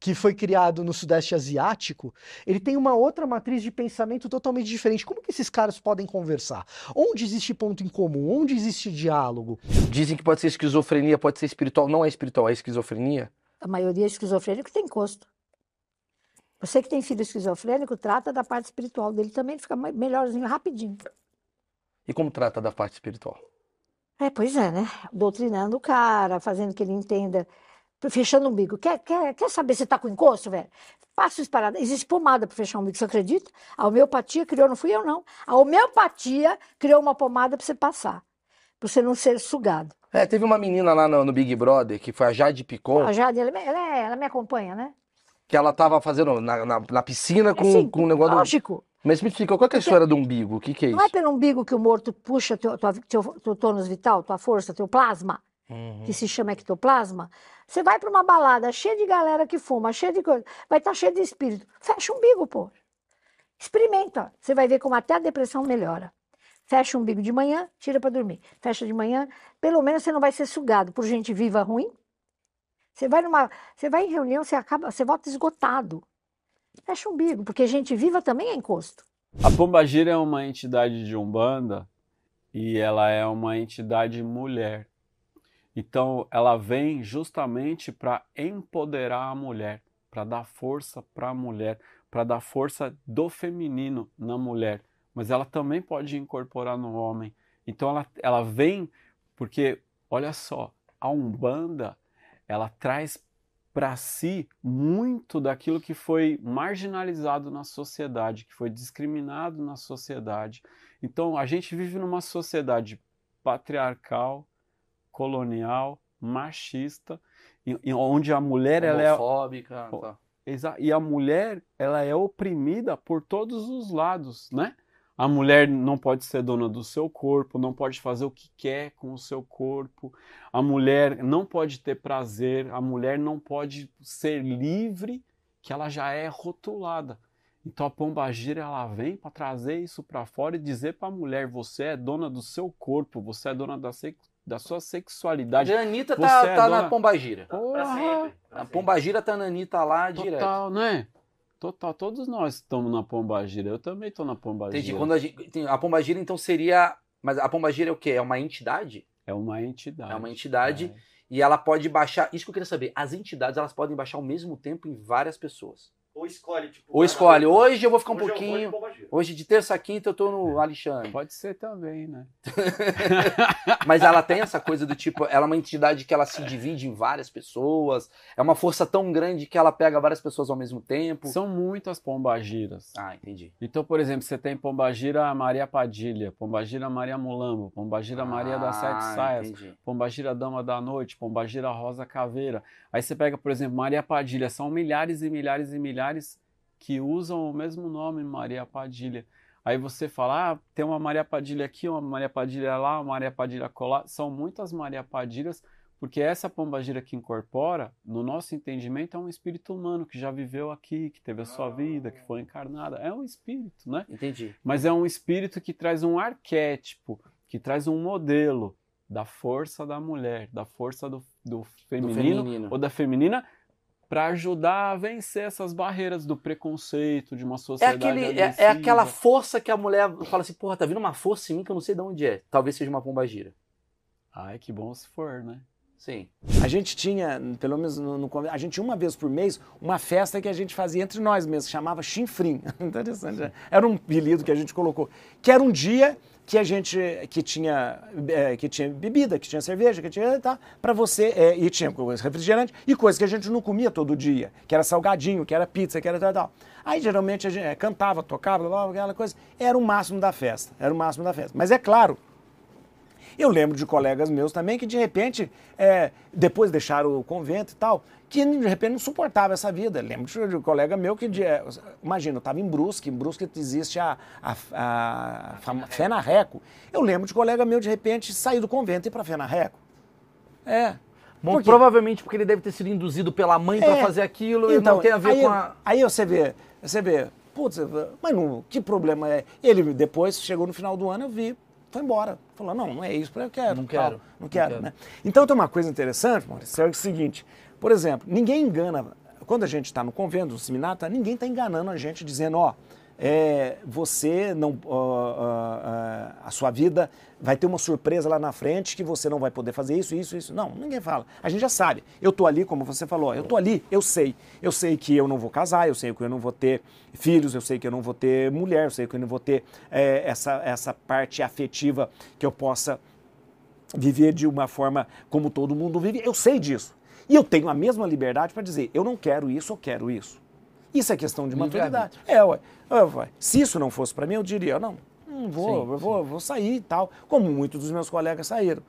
que foi criado no Sudeste Asiático, ele tem uma outra matriz de pensamento totalmente diferente. Como que esses caras podem conversar? Onde existe ponto em comum? Onde existe diálogo? Dizem que pode ser esquizofrenia, pode ser espiritual. Não é espiritual, é esquizofrenia. A maioria é esquizofrênico tem encosto. Você que tem filho esquizofrênico, trata da parte espiritual dele também, ele fica melhorzinho rapidinho. E como trata da parte espiritual? É, pois é, né? Doutrinando o cara, fazendo que ele entenda fechando o umbigo. Quer, quer, quer saber se tá com encosto, velho? Isso parada. Existe pomada para fechar o umbigo, você acredita? A homeopatia criou, não fui eu, não. A homeopatia criou uma pomada para você passar, para você não ser sugado. É, teve uma menina lá no, no Big Brother, que foi a Jade Picon, A Jade, ela, me- ela, é- ela me acompanha, né? que ela tava fazendo na, na, na piscina com, Assim, com o negócio do... Lógico. Mas me explica, qual é a história do umbigo? O que que é Não é isso? pelo umbigo que o morto puxa teu, tua, teu, teu tônus vital, tua força, teu plasma, Uhum. que se chama ectoplasma. Você vai para uma balada cheia de galera que fuma, cheia de coisa, vai estar cheio de espírito. Fecha o umbigo, pô. Experimenta. Você vai ver como até a depressão melhora. Fecha o umbigo de manhã, tira para dormir. Fecha de manhã, pelo menos você não vai ser sugado por gente viva ruim. Você vai numa, você vai em reunião, você acaba, você volta esgotado. Fecha o umbigo, porque gente viva também é encosto. A Pombagira é uma entidade de Umbanda e ela é uma entidade mulher. Então, ela vem justamente para empoderar a mulher, para dar força para a mulher, para dar força do feminino na mulher. Mas ela também pode incorporar no homem. Então, ela, ela vem porque, olha só, a Umbanda, ela traz para si muito daquilo que foi marginalizado na sociedade, que foi discriminado na sociedade. Então, a gente vive numa sociedade patriarcal, colonial, machista, onde a mulher ela é tá. E a mulher, ela é oprimida por todos os lados, né? A mulher não pode ser dona do seu corpo, não pode fazer o que quer com o seu corpo. A mulher não pode ter prazer, a mulher não pode ser livre, que ela já é rotulada. Então a pombagira ela vem para trazer isso para fora e dizer para a mulher: você é dona do seu corpo, você é dona da, da sua A sexualidade. Anitta Você tá, é tá na dona- Pombagira. Porra! A Pombagira tá na Anitta lá direto. Total, né? Total, todos nós estamos na pombagira. Eu também estou na pombagira. Entendi. Quando a, gente, a Pombagira, então, seria. Mas a Pombagira é o quê? É uma entidade? É uma entidade. É uma entidade. É. E ela pode baixar. Isso que eu queria saber. As entidades elas podem baixar ao mesmo tempo em várias pessoas. Ou escolhe, tipo. Ou escolhe, hoje eu vou ficar um Hoje de pouquinho. Hoje de terça a quinta eu tô no Alexandre. Pode ser também, né? Mas ela tem essa coisa do tipo, ela é uma entidade que ela se divide em várias pessoas. É uma força tão grande que ela pega várias pessoas ao mesmo tempo. São muitas pombagiras. Ah, entendi. Então, por exemplo, você tem pombagira Maria Padilha, pombagira Maria Mulambo, pombagira Maria das Sete Ah, Saias, entendi. pombagira Dama da Noite, pombagira Rosa Caveira. Aí você pega, por exemplo, Maria Padilha. São milhares e milhares e milhares que usam o mesmo nome, Maria Padilha. Aí você fala, ah, tem uma Maria Padilha aqui, uma Maria Padilha lá, uma Maria Padilha colar. São muitas Maria Padilhas, porque essa pombagira que incorpora, no nosso entendimento, é um espírito humano que já viveu aqui, que teve a sua vida, que foi encarnada. É um espírito, né? Entendi. Mas é um espírito que traz um arquétipo, que traz um modelo da força da mulher, da força do, do feminino, feminino. ou da feminina, para ajudar a vencer essas barreiras do preconceito, de uma É, sociedade aquele, é, é aquela força que a mulher fala assim, porra, tá vindo uma força em mim que eu não sei de onde é. Talvez seja uma pombagira. Ai, que bom se for, né? Sim. A gente tinha, pelo menos no, no a gente tinha uma vez por mês uma festa que a gente fazia entre nós mesmos, chamava Chinfrim. Interessante. né? Era um apelido que a gente colocou. Que era um dia que a gente que tinha é, que tinha bebida, que tinha cerveja, que tinha tá para você é, e tinha refrigerante e coisa que a gente não comia todo dia, que era salgadinho, que era pizza, que era tal, tal. Aí geralmente a gente é, cantava, tocava, aquela coisa. Era o máximo da festa. Era o máximo da festa. Mas é claro, eu lembro de colegas meus também que de repente, é, depois deixaram o convento e tal, que de repente não suportava essa vida. Lembro de um colega meu que, de, é, imagina, eu estava em Brusque, em Brusque existe a, a, a, fama- Fé na Reco. Eu lembro de colega meu de repente sair do convento e ir para Fé na Reco. É. Bom, Por provavelmente porque ele deve ter sido induzido pela mãe É. fazer aquilo e não tem a ver aí, com a. Aí você vê, você vê, putz, mas não, que problema é? Ele depois chegou no final do ano, eu vi, foi embora. Falou, não, não é isso, eu quero. Não tal, quero, não não quero, quero. né? Então tem uma coisa interessante, Maurício, é o seguinte, por exemplo, ninguém engana, quando a gente está no convento, no seminário, tá, ninguém está enganando a gente dizendo, ó, é, você não, ó, ó, ó, a sua vida vai ter uma surpresa lá na frente que você não vai poder fazer isso, isso, isso. Não, ninguém fala. A gente já sabe. Eu tô ali, como você falou, eu tô ali, eu sei. Eu sei que eu não vou casar, eu sei que eu não vou ter filhos, eu sei que eu não vou ter mulher, eu sei que eu não vou ter é, essa, essa parte afetiva que eu possa viver de uma forma como todo mundo vive. Eu sei disso. E eu tenho a mesma liberdade para dizer, eu não quero isso, eu quero isso. Isso é questão de maturidade. É, ué. Ah, ué. Se isso não fosse para mim, eu diria, não, não vou, Sim, eu vou, vou sair e tal, como muitos dos meus colegas saíram.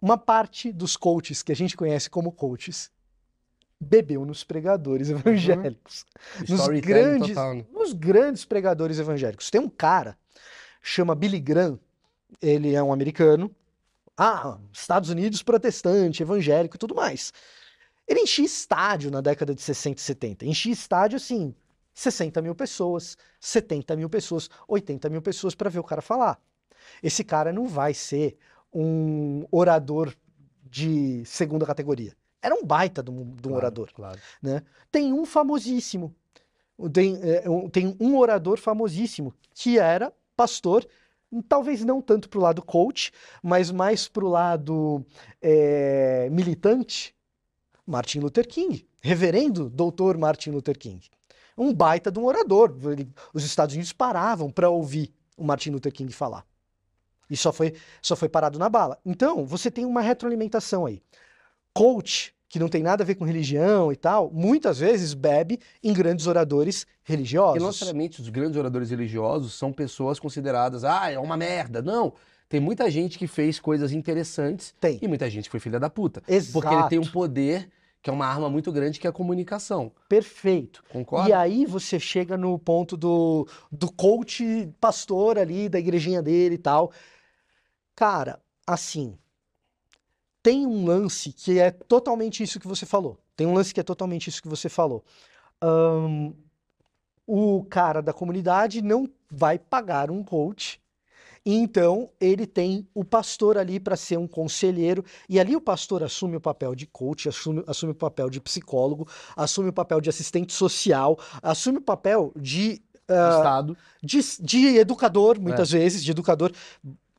Uma parte dos coaches que a gente conhece como coaches bebeu nos pregadores evangélicos. Nos Storytelling grandes, total, né? nos grandes pregadores evangélicos. Tem um cara, chama Billy Graham, ele é um americano, ah, Estados Unidos protestante, evangélico e tudo mais. Ele enchia estádio na década de 60 e 70. Enchia estádio assim, 60 mil pessoas, 70 mil pessoas, 80 mil pessoas para ver o cara falar. Esse cara não vai ser um orador de segunda categoria. Era um baita de um, de um Claro, orador Claro. né? Tem um famosíssimo, tem, é, um- tem um orador famosíssimo que era pastor, talvez não tanto para o lado coach, mas mais para o lado é, militante, Martin Luther King, reverendo doutor Martin Luther King. Um baita de um orador. Ele- os Estados Unidos paravam para ouvir o Martin Luther King falar. E só foi, só foi parado na bala. Então, você tem uma retroalimentação aí. Coach, que não tem nada a ver com religião e tal, muitas vezes bebe em grandes oradores E não religiosos. necessariamente os grandes oradores religiosos são pessoas consideradas, ah, é uma merda. Não. Tem muita gente que fez coisas interessantes Tem. e muita gente que foi filha da puta. Exato. Porque ele tem um poder que é uma arma muito grande, que é a comunicação. Perfeito. Concorda? E aí você chega no ponto do, do coach pastor ali, da igrejinha dele e tal. Cara, assim, tem um lance que é totalmente isso que você falou. Tem um lance que é totalmente isso que você falou. Ahn, o cara da comunidade não vai pagar um coach, e então ele tem o pastor ali para ser um conselheiro, e ali o pastor assume o papel de coach, assume, assume o papel de psicólogo, assume o papel de assistente social, assume o papel de ah, Estado. de, de educador, muitas vezes, de educador.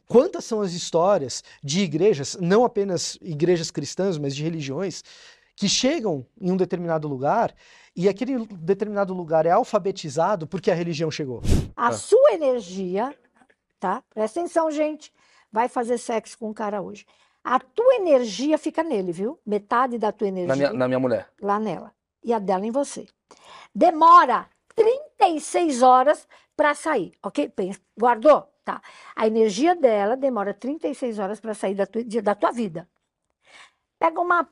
Quantas são as histórias de igrejas, não apenas igrejas cristãs, mas de religiões, que chegam em um determinado lugar e aquele determinado lugar é alfabetizado porque a religião chegou. A sua energia, tá? Presta atenção, gente. Vai fazer sexo com um cara hoje. A tua energia fica nele, viu? Metade da tua energia Na minha, na minha mulher. lá nela. E a dela em você. Demora 36 horas para sair, ok? Guardou? Tá. A energia dela demora 36 horas para sair da tua, da tua vida. Pega uma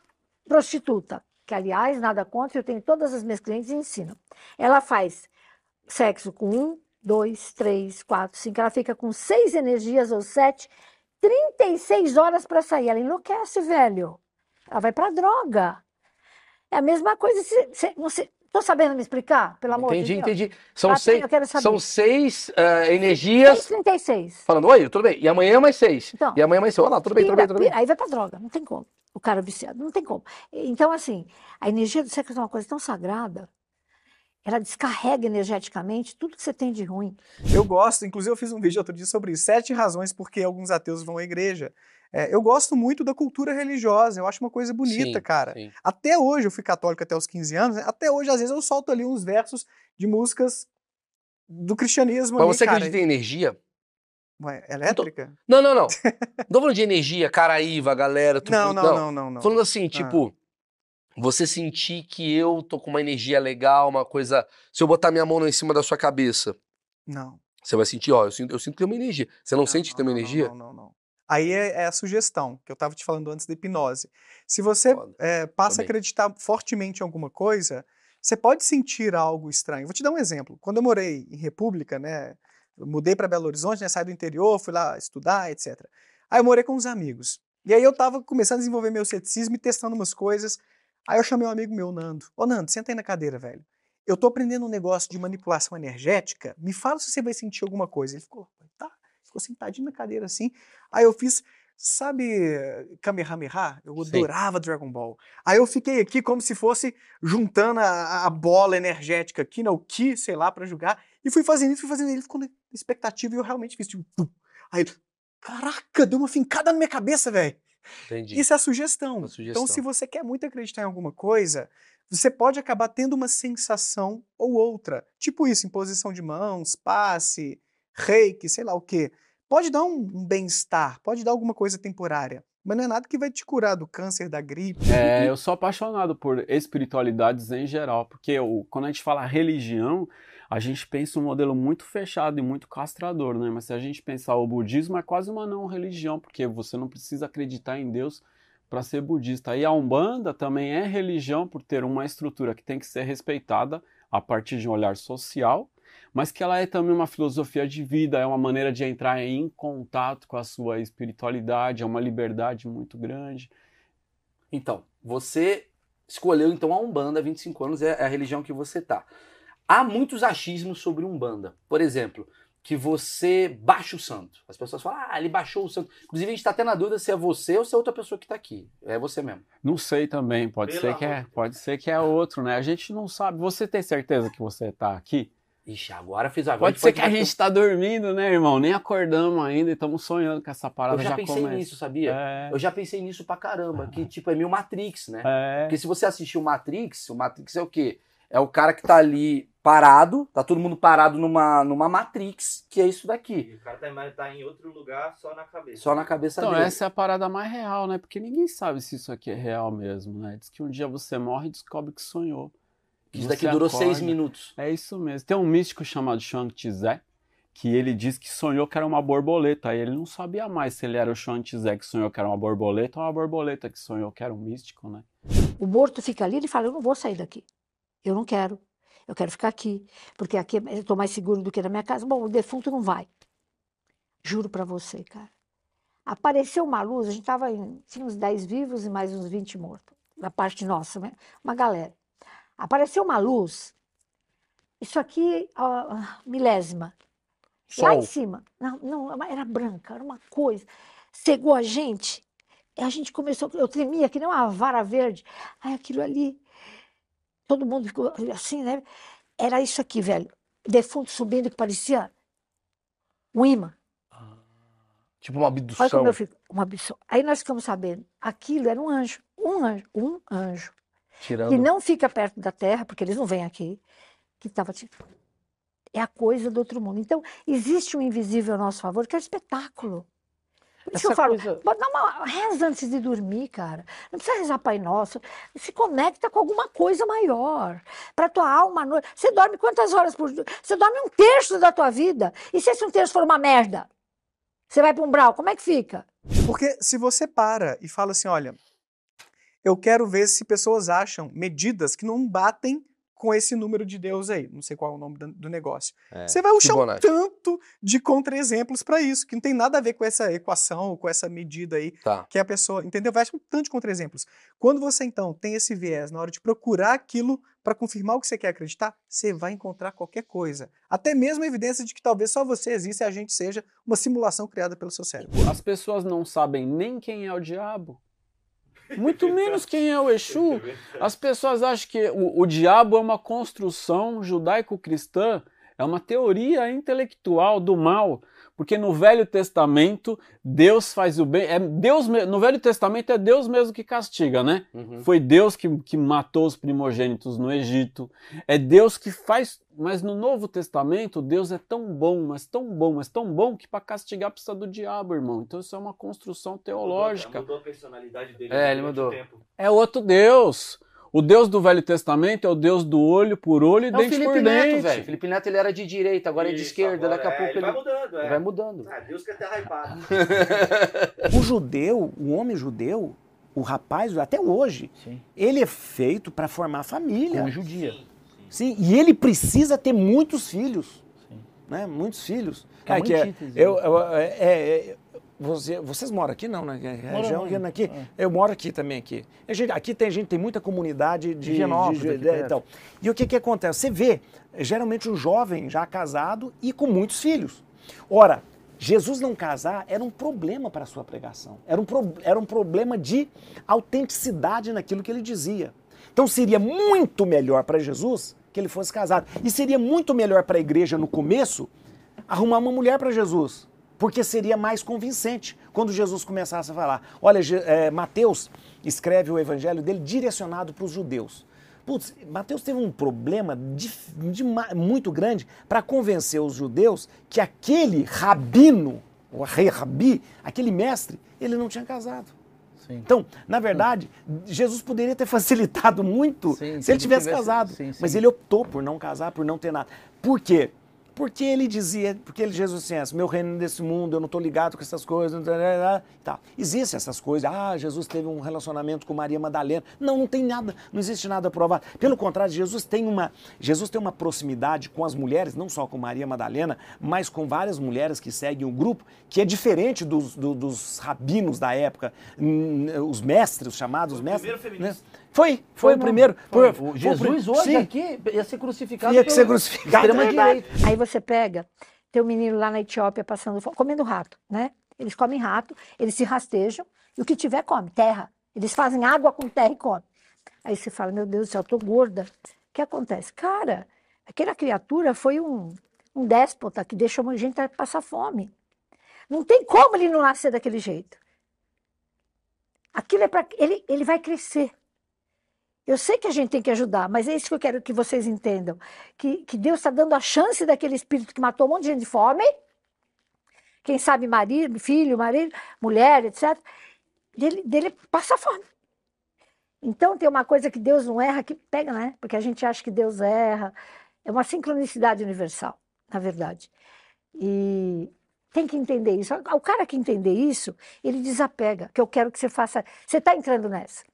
prostituta, que aliás, nada contra, eu tenho todas as minhas clientes e ensino. Ela faz sexo com um, dois, três, quatro, cinco. Ela fica com seis energias ou sete, 36 horas para sair. Ela enlouquece, velho. Ela vai para droga. É a mesma coisa. Se, se, você, tô sabendo me explicar? Pelo amor Entendi, de Deus. entendi. São Patinho, seis, são seis ah, energias 636. falando, oi, tudo bem. E amanhã mais seis. Então, e amanhã mais seis. Olá, tudo bem, tudo bem, tudo bem. pira, Aí vai pra droga, não tem como. O cara viciado, não tem como. Então, assim, a energia do sexo é uma coisa tão sagrada, ela descarrega energeticamente tudo que você tem de ruim. Eu gosto, inclusive eu fiz um vídeo outro dia sobre isso, sete razões por que alguns ateus vão à igreja. É, eu gosto muito da cultura religiosa, eu acho uma coisa bonita, Sim, cara. sim. Até hoje, eu fui católico até os 15 anos, né? até hoje, às vezes, eu solto ali uns versos de músicas do cristianismo Mas ali, você cara. acredita em energia? Ué, elétrica? Não, não, não. Não tô falando de energia, caraíva, galera. tu- Não, não, não, não, não. Falando assim, tipo, você sentir que eu tô com uma energia legal, uma coisa. Se eu botar minha mão em cima da sua cabeça, Não. você vai sentir, ó, eu sinto, eu sinto que tem uma energia. Você não, sente que tem uma não, energia? Não, não, não. Aí é, é a sugestão que eu estava te falando antes da hipnose. Se você é, passa a bem. acreditar fortemente em alguma coisa, você pode sentir algo estranho. Vou te dar um exemplo. Quando eu morei em República, né, mudei para Belo Horizonte, né, saí do interior, fui lá estudar, etc. Aí eu morei com uns amigos. E aí eu estava começando a desenvolver meu ceticismo e testando umas coisas. Aí eu chamei um amigo meu, Nando. Ô, Nando, senta aí na cadeira, velho. Eu tô aprendendo um negócio de manipulação energética. Me fala se você vai sentir alguma coisa. Ele ficou, tá. Ficou sentadinho na cadeira assim. Aí eu fiz, sabe, Kamehameha? Eu Sim. adorava Dragon Ball. Aí eu fiquei aqui como se fosse juntando a, a bola energética aqui, né, o Ki, sei lá, pra jogar. E fui fazendo isso, fui fazendo Ele ficou na expectativa e eu realmente fiz, tipo, pum. Aí, ele, caraca, deu uma fincada na minha cabeça, velho. Entendi. Isso é a sugestão. Uma Então, sugestão. se você quer muito acreditar em alguma coisa, você pode acabar tendo uma sensação ou outra. Tipo isso, imposição de mãos, passe, reiki, sei lá o quê. Pode dar um, um bem-estar, pode dar alguma coisa temporária. Mas não é nada que vai te curar do câncer, da gripe. É, eu sou apaixonado por espiritualidades em geral, porque o- quando a gente fala religião, a gente pensa um modelo muito fechado e muito castrador, né? Mas se a gente pensar o budismo, é quase uma não religião, porque você não precisa acreditar em Deus para ser budista. E a Umbanda também é religião por ter uma estrutura que tem que ser respeitada a partir de um olhar social, mas que ela é também uma filosofia de vida, é uma maneira de entrar em contato com a sua espiritualidade, é uma liberdade muito grande. Então, você escolheu então a Umbanda, 25 anos é a religião que você tá. Há muitos achismos sobre Umbanda. Por exemplo, que você baixa o santo. As pessoas falam, ah, ele baixou o santo. Inclusive, a gente tá até na dúvida se é você ou se é outra pessoa que tá aqui. É você mesmo. Não sei também, pode ser que é, pode ser que é outro, né? A gente não sabe. Você tem certeza que você tá aqui? Ixi, agora fiz a Pode ser que a gente tá dormindo, né, irmão? Nem acordamos ainda e estamos sonhando com essa Eu parada já, já, pensei começa. nisso, sabia? É, Eu já pensei nisso pra caramba. Que tipo, é meio Matrix, né? é. Porque se você assistir o Matrix, o Matrix é o quê? É o cara que tá ali parado, tá todo mundo parado numa, numa Matrix, que é isso daqui. E o cara tá, tá em outro lugar só na cabeça. Só na cabeça Então, dele. essa é a parada mais real, né? Porque ninguém sabe se isso aqui é real mesmo, né? Diz que um dia você morre e descobre que sonhou. Que isso daqui durou acorda. seis minutos. É isso mesmo. Tem um místico chamado Chuang Tze, que ele diz que sonhou que era uma borboleta. Aí ele não sabia mais se ele era o Chuang Tze que sonhou que era uma borboleta ou uma borboleta que sonhou que era um místico, né? O morto fica ali, ele fala: Eu não vou sair daqui. Eu não quero. Eu quero ficar aqui. Porque aqui eu estou mais seguro do que na minha casa. Bom, o defunto não vai. Juro para você, cara. Apareceu uma luz, a gente tava em, tinha uns 10 vivos e mais uns 20 mortos. Da parte nossa, né? Uma galera. Apareceu uma luz. Isso aqui, ó, milésima. Lá em cima. Não, não, era branca, era uma coisa. Cegou a gente. A gente começou, eu tremia que nem uma vara verde. Aí aquilo ali, todo mundo ficou assim, né? Era isso aqui, velho. Defunto subindo que parecia um imã. Tipo uma Olha abdução. como eu fico, uma absurdo. Aí nós ficamos sabendo, aquilo era um anjo, um anjo, um anjo, Tirando. que não fica perto da terra, porque eles não vêm aqui, que estava tipo, é a coisa do outro mundo. Então, existe um invisível a nosso favor, que é o espetáculo. Por isso que eu falo, coisa- dar uma reza antes de dormir, cara. Não precisa rezar Pai Nosso. Se conecta com alguma coisa maior. Para tua alma à noite. Você dorme quantas horas por dia? Você dorme um terço da tua vida. E se esse um terço for uma merda? Você vai para um brau, como é que fica? Porque se você para e fala assim, olha, eu quero ver se pessoas acham medidas que não batem com esse número de Deus aí, não sei qual é o nome do negócio. É. Você vai achar um tanto de contra-exemplos para isso, que não tem nada a ver com essa equação, com essa medida aí, Tá. que a pessoa, entendeu? Vai achar um tanto de contra-exemplos. Quando você então tem esse viés na hora de procurar aquilo para confirmar o que você quer acreditar, você vai encontrar qualquer coisa. Até mesmo a evidência de que talvez só você exista e a gente seja uma simulação criada pelo seu cérebro. As pessoas não sabem nem quem é o diabo. Muito menos quem é o Exu. As pessoas acham que o, o diabo é uma construção judaico-cristã, é uma teoria intelectual do mal, porque no Velho Testamento Deus faz o bem, é Deus no Velho Testamento é Deus mesmo que castiga, né? Uhum. Foi Deus que, que matou os primogênitos no Egito. É Deus que faz. Mas no Novo Testamento, Deus é tão bom, mas tão bom, mas tão bom que para castigar precisa do diabo, irmão. Então isso é uma construção teológica. Mudou a personalidade dele. É, ele mudou. tempo. É outro Deus. O Deus do Velho Testamento é o Deus do olho por olho e É o dente por Neto, dente. velho. Felipe Neto ele era de direita, agora é de Isso, esquerda. agora Daqui a é, pouco ele ele, vai mudando, é. vai mudando. Ah, Deus quer ter hypado. O judeu, o homem judeu, o rapaz, até hoje, Sim. ele é feito para formar família. Como judia. Sim, e ele precisa ter muitos filhos. Né? Muitos filhos. Que é uma que antítese, eu, eu- é- é- você- vocês moram aqui não, né? É Região onde? aqui, aqui. Ah. Eu moro aqui também aqui. A gente- aqui tem gente, tem muita comunidade de, Higienópolis, de- de- perto. então. E o que que acontece? Você vê geralmente um jovem já casado e com muitos filhos. Ora, Jesus não casar era um problema para a sua pregação. Era um, pro- era um problema de autenticidade naquilo que ele dizia. Então seria muito melhor para Jesus que ele fosse casado. E seria muito melhor para a igreja no começo arrumar uma mulher para Jesus. Porque seria mais convincente quando Jesus começasse a falar. Olha, é, Mateus escreve o evangelho dele direcionado para os judeus. Putz, Mateus teve um problema de, de muito grande para convencer os judeus que aquele rabino, o rei rabi, aquele mestre, ele não tinha casado. Sim. Então, na verdade, Jesus poderia ter facilitado muito Sim, se ele tivesse tivesse- casado. sim. Mas ele optou por não casar, por não ter nada. Por quê? Porque ele dizia, porque ele, Jesus disse assim, meu reino é desse mundo, eu não estou ligado com essas coisas, tá. Existem essas coisas, ah, Jesus teve um relacionamento com Maria Madalena. Não, não tem nada, não existe nada provado. Pelo contrário, Jesus tem uma, Jesus tem uma proximidade com as mulheres, não só com Maria Madalena, mas com várias mulheres que seguem o grupo, que é diferente dos, do- dos rabinos da época, os mestres, os chamados mestres. né? Foi, foi, o não. primeiro. Foi. Foi- O foi Jesus hoje sim. aqui ia ser crucificado Ia que ser crucificado, é. Aí você pega, tem um menino lá na Etiópia passando fome, comendo rato, né? Eles comem rato, eles se rastejam e o que tiver come, terra. Eles fazem água com terra e come. Aí você fala, meu Deus do céu, eu tô gorda. O que acontece? Cara, aquela criatura foi um, um déspota que deixou a gente passar fome. Não tem como ele não nascer daquele jeito. Aquilo é para ele, ele vai crescer. Eu sei que a gente tem que ajudar, mas é isso que eu quero que vocês entendam. Que, que Deus está dando a chance daquele espírito que matou um monte de gente de fome, quem sabe marido, filho, marido, mulher, etc., dele, dele passar fome. Então tem uma coisa que Deus não erra que pega, né? Porque a gente acha que Deus erra. É uma sincronicidade universal, na verdade. E tem que entender isso. O cara que entender isso, ele desapega, que eu quero que você faça. Você está entrando nessa,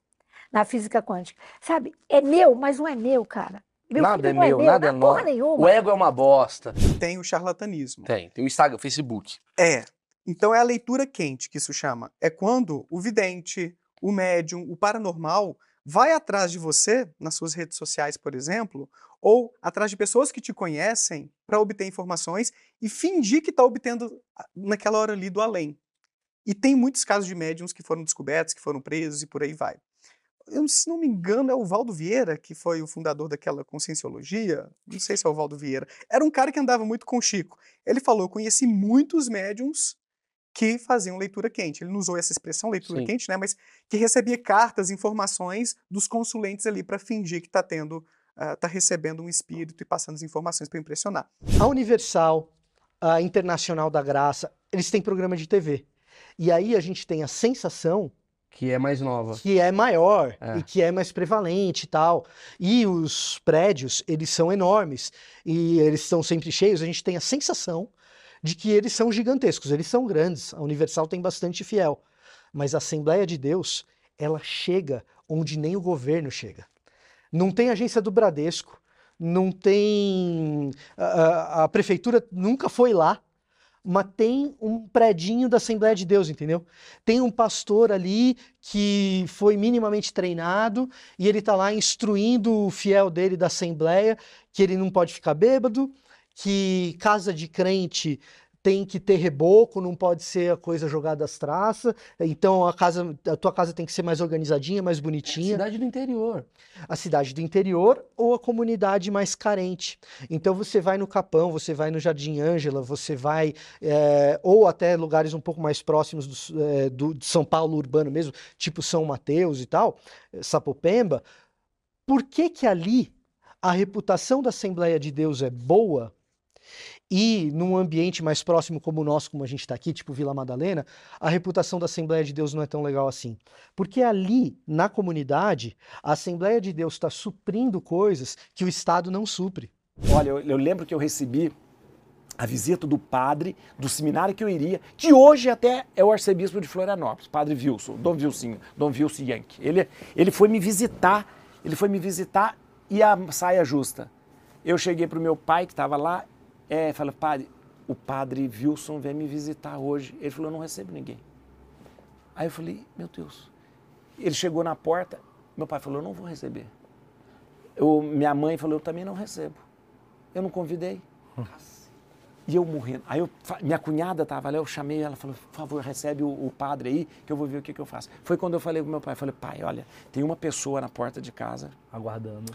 na física quântica. Sabe? É meu, mas não é meu, cara. Meu nada filho é não meu, nada é nosso. O ego é uma bosta. Tem o charlatanismo. Tem, tem o Instagram, o Facebook. É. Então é a leitura quente que isso chama. É quando o vidente, o médium, o paranormal vai atrás de você, nas suas redes sociais, por exemplo, ou atrás de pessoas que te conhecem para obter informações e fingir que está obtendo ah, naquela hora ali do além. E tem muitos casos de médiums que foram descobertos, que foram presos e por aí vai. Eu, se não me engano, é o Valdo Vieira, que foi o fundador daquela conscienciologia. Não sei se é o Valdo Vieira. Era um cara que andava muito com o Chico. Ele falou: eu conheci muitos médiums que faziam leitura quente. Ele não usou essa expressão leitura Sim. quente, né? Mas que recebia cartas, informações dos consulentes ali para fingir que está tendo, está recebendo um espírito e passando as informações para impressionar. A Universal, a Internacional da Graça, eles têm programa de TV. E aí a gente tem a sensação Que é mais nova. que é maior É. e que é mais prevalente e tal. E os prédios, eles são enormes e eles estão sempre cheios. A gente tem a sensação de que eles são gigantescos, eles são grandes. A Universal tem bastante fiel. Mas a Assembleia de Deus, ela chega onde nem o governo chega. Não tem agência do Bradesco, não tem. A, a- a prefeitura nunca foi lá, mas tem um predinho da Assembleia de Deus, entendeu? Tem um pastor ali que foi minimamente treinado e ele tá lá instruindo o fiel dele da Assembleia que ele não pode ficar bêbado, que casa de crente tem que ter reboco, não pode ser a coisa jogada às traças. Então a casa, a tua casa tem que ser mais organizadinha, mais bonitinha Cidade do interior. a cidade do interior ou a comunidade mais carente. Então você vai no Capão, você vai no Jardim Ângela, você vai eh, ou até lugares um pouco mais próximos do, eh, do- de São Paulo urbano mesmo, tipo São Mateus e tal, eh, Sapopemba. Por que que ali a reputação da Assembleia de Deus é boa? E num ambiente mais próximo como o nosso, como a gente está aqui, tipo Vila Madalena, a reputação da Assembleia de Deus não é tão legal assim. Porque ali, na comunidade, a Assembleia de Deus está suprindo coisas que o Estado não supre. Olha, eu, eu lembro que eu recebi a visita do padre do seminário que eu iria, que hoje até é o arcebispo de Florianópolis, padre Wilson, Dom Wilson, Dom Wilson Yankee. Ele, ele foi me visitar, ele foi me visitar e a saia justa. Eu cheguei para o meu pai que estava lá, é, falei, padre, o padre Wilson vem me visitar hoje. Ele falou, eu não recebo ninguém. Aí eu falei, meu Deus. Ele chegou na porta, meu pai falou, eu não vou receber. Eu, minha mãe falou, eu também não recebo. Eu não convidei. E eu morrendo. Aí eu, minha cunhada estava lá, eu chamei ela, falou, por favor, recebe o, o padre aí, que eu vou ver o que, que eu faço. Foi quando eu falei pro meu pai, falei, pai, olha, tem uma pessoa na porta de casa, Aguardando.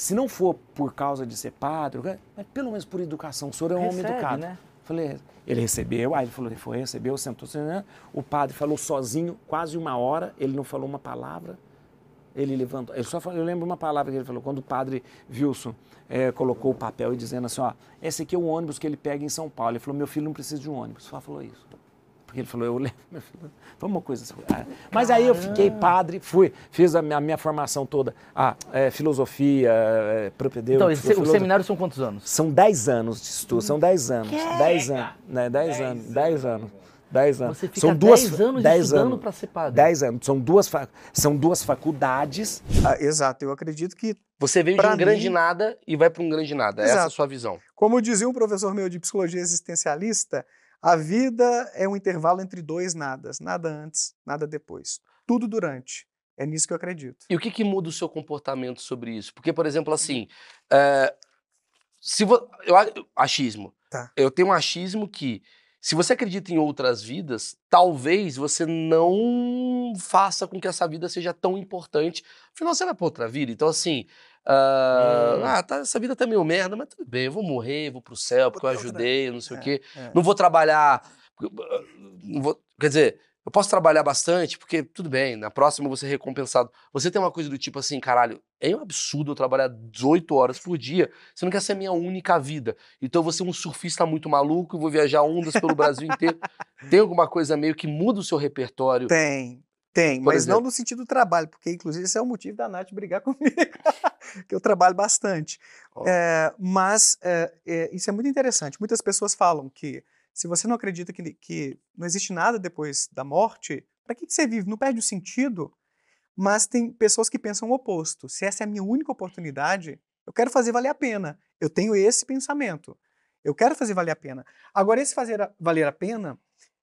Se não for por causa de ser padre, mas pelo menos por educação, o senhor é um homem Recebe, educado. né? Falei, ele recebeu, aí ele falou, ele foi, recebeu, sentou, né? o padre falou sozinho, quase uma hora, ele não falou uma palavra, ele levantou, ele só falou, eu lembro uma palavra que ele falou, quando o padre Wilson eh, colocou o papel e dizendo assim, ó, esse aqui é o ônibus que ele pega em São Paulo. Ele falou, meu filho não precisa de um ônibus, só falou isso. Porque ele falou, eu lembro. Foi uma coisa assim. ah, Mas aí eu fiquei padre, fui, fiz a minha, a minha formação toda, a é, filosofia, é, propedêutico. Então, esse, o seminário são quantos anos? São 10 anos de estudo, são 10 anos. 10 anos, né? 10 anos, 10 anos. 10 anos. Você fica são duas, 10 anos 10 estudando anos, pra ser padre. 10 anos. São duas, fa- são duas faculdades. Ah, exato, eu acredito que, Você veio de um grande mim- nada e vai para um grande nada. Essa é a Exato. sua visão. como dizia um professor meu de psicologia existencialista, a vida é um intervalo entre dois nadas, nada antes, nada depois. Tudo durante. É nisso que eu acredito. E o que, que muda o seu comportamento sobre isso? Porque, por exemplo, assim, é, se vo- eu, achismo. Tá. Eu tenho um achismo que, se você acredita em outras vidas, talvez você não faça com que essa vida seja tão importante. Afinal, você vai para outra vida. Então, assim, ah, Hum. ah, tá, essa vida tá meio merda, mas tudo bem, eu vou morrer, vou pro céu, porque eu ajudei, não sei o É, quê. é. Não vou trabalhar. não vou- quer dizer, eu posso trabalhar bastante, porque tudo bem, na próxima eu vou ser recompensado. Você tem uma coisa do tipo assim, caralho, é um absurdo eu trabalhar 18 horas por dia, você não quer ser a minha única vida. Então eu vou ser um surfista muito maluco e vou viajar ondas pelo Brasil inteiro. Tem alguma coisa meio que muda o seu repertório? Tem, tem, mas não exemplo? no sentido do trabalho, porque inclusive esse é o motivo da Nath brigar comigo, que eu trabalho bastante. Ó. É, mas é, é, isso é muito interessante. Muitas pessoas falam que se você não acredita que, que não existe nada depois da morte, para que, que você vive? Não perde o sentido? Mas tem pessoas que pensam o oposto. Se essa é a minha única oportunidade, eu quero fazer valer a pena. Eu tenho esse pensamento. Eu quero fazer valer a pena. Agora, esse fazer a- valer a pena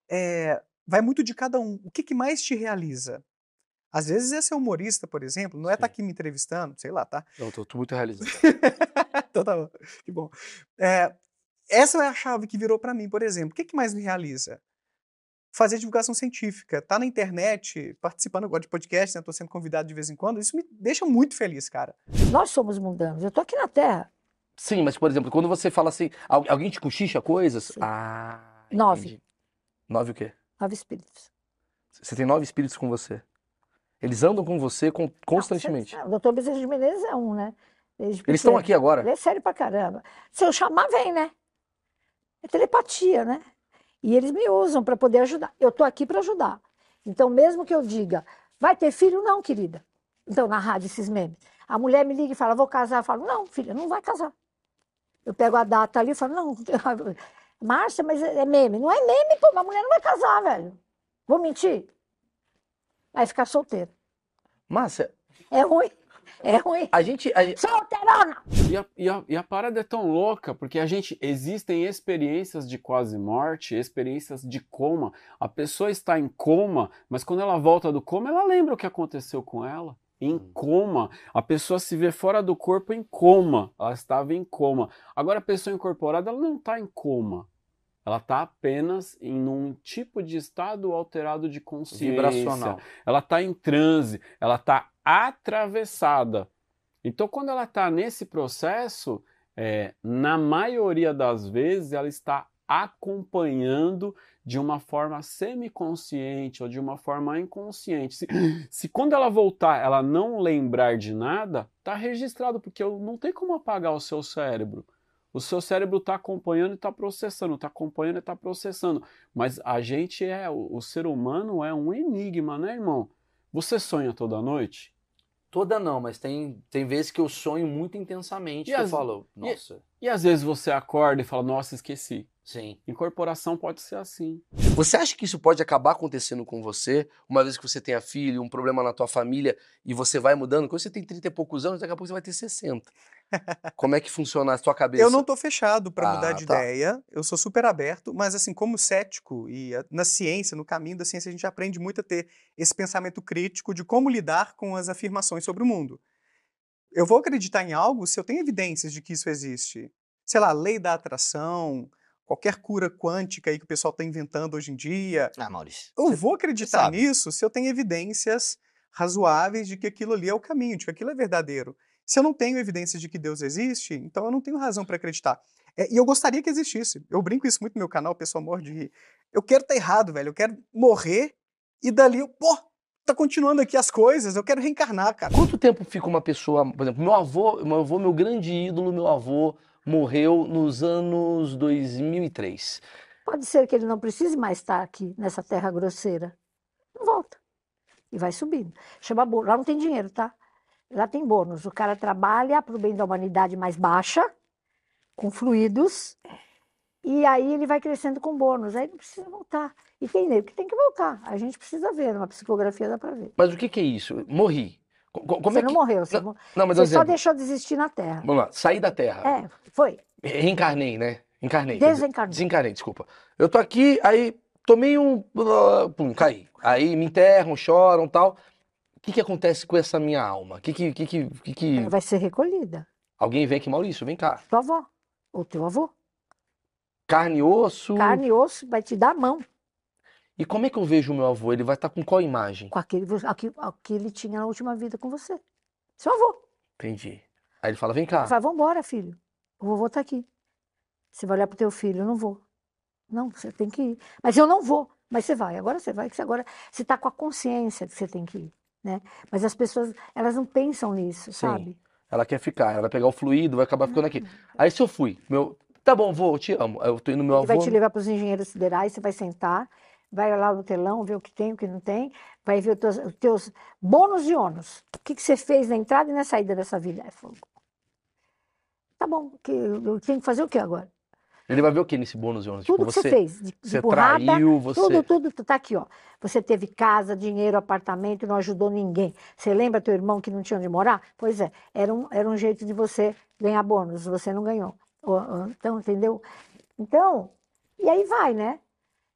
é, vai muito de cada um. O que, que mais te realiza? Às vezes é ser humorista, por exemplo, não é estar aqui me entrevistando, sei lá, tá? Não, tô, tô muito realizado. então tá bom, que bom. É, essa é a chave que virou para mim, por exemplo. O que, que mais me realiza? Fazer divulgação científica, tá na internet, participando agora de podcast, né? Tô sendo convidado de vez em quando, isso me deixa muito feliz, cara. Nós somos mundanos. Eu tô aqui na Terra. Sim, mas, por exemplo, quando você fala assim, al- alguém te cochicha coisas? Sim. Ah, Nove. entendi. Nove o quê? Nove espíritos. Você tem nove espíritos com você. Eles andam com você con- constantemente. Não, você- o doutor Bezerra de Menezes é um, né? Eles estão aqui agora. Ele é sério pra caramba. Se eu chamar, vem, né? É telepatia, né? E eles me usam para poder ajudar. Eu tô aqui para ajudar. Então, mesmo que eu diga, vai ter filho? Não, querida. Então, na rádio, esses memes. A mulher me liga e fala, vou casar. Eu falo, não, filha, não vai casar. Eu pego a data ali e falo, não, Márcia, mas é é meme. Não é meme, pô, uma mulher não vai casar, velho. Vou mentir? Vai ficar solteira. Márcia, É ruim. É ruim. a gente. a Solteirona! E a, e, a, e a parada é tão louca, porque a gente. Existem experiências de quase morte, experiências de coma. A pessoa está em coma, mas quando ela volta do coma, ela lembra o que aconteceu com ela. Em coma. A pessoa se vê fora do corpo em coma. Ela estava em coma. Agora, a pessoa incorporada, ela não está em coma. Ela está apenas em um tipo de estado alterado de consciência. Vibracional. Ela está em transe, ela está atravessada. Então, quando ela está nesse processo, é, na maioria das vezes, ela está acompanhando de uma forma semiconsciente ou de uma forma inconsciente. Se, se quando ela voltar, ela não lembrar de nada, está registrado, porque eu- não tem como apagar o seu cérebro. O seu cérebro está acompanhando e está processando, está acompanhando e está processando. Mas a gente é, o, o ser humano é um enigma, né, irmão? Você sonha toda noite? Toda não, mas tem, tem vezes que eu sonho muito intensamente E que eu as- falo, e- nossa, E às vezes você acorda e fala, nossa, esqueci. Sim. Incorporação pode ser assim. Você acha que isso pode acabar acontecendo com você, uma vez que você tenha filho, um problema na tua família, e você vai mudando? Quando você tem 30 e poucos anos, daqui a pouco você vai ter 60. Como é que funciona a sua cabeça? Eu não tô fechado para Ah, mudar de tá. ideia, eu sou super aberto, mas assim, como cético e a- na ciência, no caminho da ciência, a gente aprende muito a ter esse pensamento crítico de como lidar com as afirmações sobre o mundo. Eu vou acreditar em algo se eu tenho evidências de que isso existe. Sei lá, lei da atração, qualquer cura quântica aí que o pessoal está inventando hoje em dia. Ah, Maurício. Eu vou acreditar nisso se eu tenho evidências razoáveis de que aquilo ali é o caminho, de que aquilo é verdadeiro. Se eu não tenho evidências de que Deus existe, então eu não tenho razão para acreditar. É, e eu gostaria que existisse. Eu brinco isso muito no meu canal, o pessoal morre de rir. Eu quero estar errado, velho. Eu quero morrer e dali eu, pô, tá continuando aqui as coisas, eu quero reencarnar, cara. Quanto tempo fica uma pessoa, por exemplo, meu avô, meu avô, meu grande ídolo, meu avô, morreu nos anos 2003. Pode ser que ele não precise mais estar aqui nessa terra grosseira. Não volta. E vai subindo. Chama bônus. Lá não tem dinheiro, tá? Lá tem bônus. O cara trabalha para o bem da humanidade mais baixa, com fluidos, e aí ele vai crescendo com bônus. Aí não precisa voltar. E tem nego que tem que voltar. A gente precisa ver, numa psicografia dá para ver. Mas o que que é isso? Morri. Co- co- Como você é não que... morreu, você, Não, Não, mas você só deixou de existir na Terra. Vamos lá, saí da Terra. É, foi. Reencarnei, né? Encarnei. Desencarnou. Desencarnei, desculpa. Eu tô aqui, aí tomei um. Pum, caí. Aí me enterram, choram tal. O que que acontece com essa minha alma? O que que, que, que, que que- Ela vai ser recolhida. Alguém vem aqui, Maurício, vem cá. Tua avó, ou teu avô. Carne e osso. Carne e osso vai te dar a mão E como é que eu vejo o meu avô? Ele vai estar com qual imagem? com aquele, aquilo, que ele tinha na última vida com você. Seu avô. Entendi. Aí ele fala, vem cá. Ele fala, vambora, filho. O vovô tá aqui. Você vai olhar pro teu filho, eu não vou. Não, você tem que ir. Mas eu não vou. Mas você vai. Agora você vai, que agora você tá com a consciência de que você tem que ir, né? Mas as pessoas, elas não pensam nisso, Sim. sabe? Ela quer ficar, ela vai pegar o fluido, vai acabar ficando aqui. Aí se eu fui, meu. Tá bom, vô, eu te amo. Eu tô indo no meu Ele vai avô. te levar para os engenheiros siderais, você vai sentar, vai lá no telão, ver o que tem, o que não tem, vai ver os teus, os teus bônus e ônus. O que, que você fez na entrada e na saída dessa vida? Aí falou, tá bom, que, eu tenho que fazer o que agora? Ele vai ver o que nesse bônus e ônus? Tudo Tipo, que você fez, de, de Você burrada, traiu, você. tudo, tudo, tu tá aqui, ó. Você teve casa, dinheiro, apartamento, não ajudou ninguém. Você lembra teu irmão que não tinha onde morar? Pois é, era um, era um jeito de você ganhar bônus, você não ganhou. Então, entendeu? Então, e aí vai, né?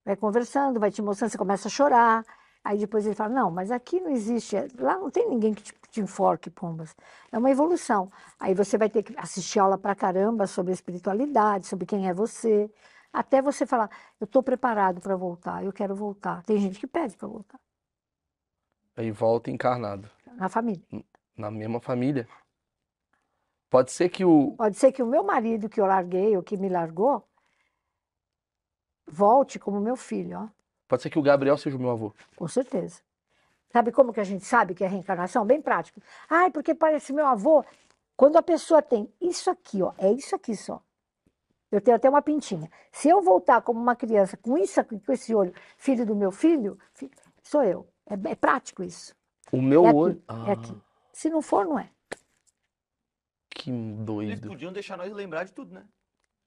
Vai conversando, vai te mostrando, você começa a chorar. Aí depois ele fala, não, mas aqui não existe, lá não tem ninguém que te, te enforque, pombas. É uma evolução. Aí você vai ter que assistir aula pra caramba sobre espiritualidade, sobre quem é você, até você falar, eu estou preparado para voltar, eu quero voltar. Tem gente que pede para voltar, Aí volta encarnado. na família. Na mesma família. Pode ser que o. Pode ser que o meu marido que eu larguei, ou que me largou, volte como meu filho, ó, Pode ser que o Gabriel seja o meu avô. com certeza. Sabe como que a gente sabe que é reencarnação? Bem prático. Ai, porque parece meu avô. Quando a pessoa tem isso aqui, ó, é isso aqui só. Eu tenho até uma pintinha. Se eu voltar como uma criança com isso aqui, com esse olho, filho do meu filho, fi- sou eu. É, é prático isso. O meu É aqui, olho. é aqui. Se não for, não é. Que Eles doido. podiam deixar nós lembrar de tudo, né?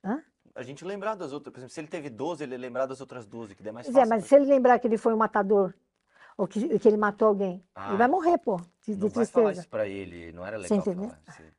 Hã? A gente lembrar das outras. Por exemplo, se ele teve 12, ele lembrar das outras 12, que é mais é, fácil. mas né? se ele lembrar que ele foi um matador, ou que, que ele matou alguém, Ah, ele vai morrer, pô, de, de Não vai falar tristeza. isso pra ele, não era Você legal entendeu? falar.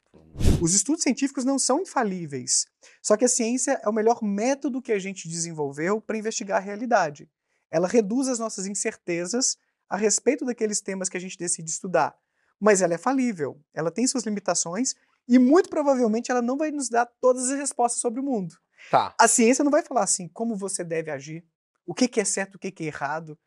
Os estudos científicos não são infalíveis. Só que a ciência é o melhor método que a gente desenvolveu para investigar a realidade. Ela reduz as nossas incertezas a respeito daqueles temas que a gente decide estudar. Mas ela é falível, ela tem suas limitações e muito provavelmente ela não vai nos dar todas as respostas sobre o mundo. Tá. A ciência não vai falar assim como você deve agir, o que que é certo, o que que é errado.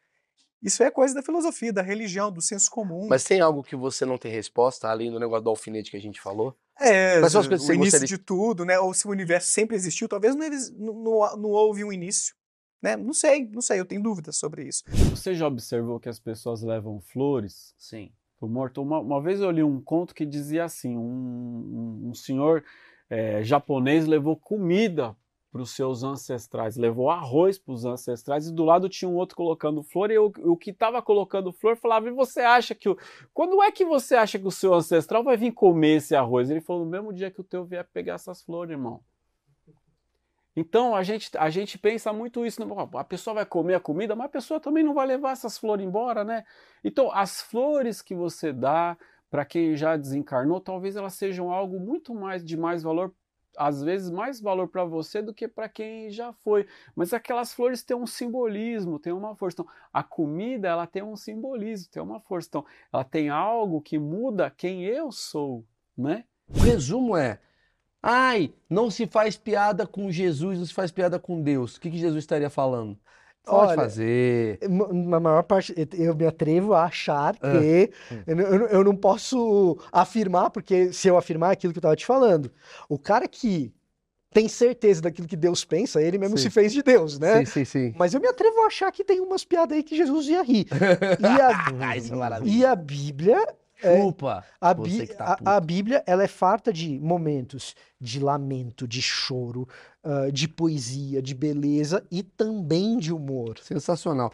Isso é coisa da filosofia, da religião, do senso comum. Mas tem algo que você não tem resposta, além do negócio do alfinete que a gente falou? É, Quais são as coisas que o você início gostaria- de tudo, né? Ou se o universo sempre existiu, talvez não, não, não, houve um início. Né? Não sei, não sei, eu tenho dúvidas sobre isso. Você já observou que as pessoas levam flores Sim. pro morto? Uma, uma vez eu li um conto que dizia assim: um, um- um senhor eh, japonês levou comida para os seus ancestrais, levou arroz para os ancestrais e do lado tinha um outro colocando flor e o, o que estava colocando flor falava: e você acha que o, quando é que você acha que o seu ancestral vai vir comer esse arroz? Ele falou: no mesmo dia que o teu vier pegar essas flores, irmão. Então a gente, a gente pensa muito isso, né? A pessoa vai comer a comida, mas a pessoa também não vai levar essas flores embora, né? Então as flores que você dá para quem já desencarnou, talvez elas sejam algo muito mais de mais valor, às vezes mais valor para você do que para quem já foi. Mas aquelas flores têm um simbolismo, têm uma força. Então, a comida ela tem um simbolismo, tem uma força. Então, ela tem algo que muda quem eu sou, né? O resumo é: ai, não se faz piada com Jesus, não se faz piada com Deus. O que, que Jesus estaria falando? Pode Olha, fazer. Na maior parte, eu- me atrevo a achar Ah. que eu, não- eu não- posso afirmar, porque se eu afirmar é aquilo que eu estava te falando, o cara que tem certeza daquilo que Deus pensa, ele mesmo Sim. se fez de Deus, né? Sim, sim, sim. Mas eu me atrevo a achar que tem umas piadas aí que Jesus ia rir. E a, Isso é e a Bíblia Chupa. A, Você Bí- que tá a- puto. a Bíblia, ela é farta de momentos de lamento, de choro, ah, de poesia, de beleza e também de humor. Sensacional.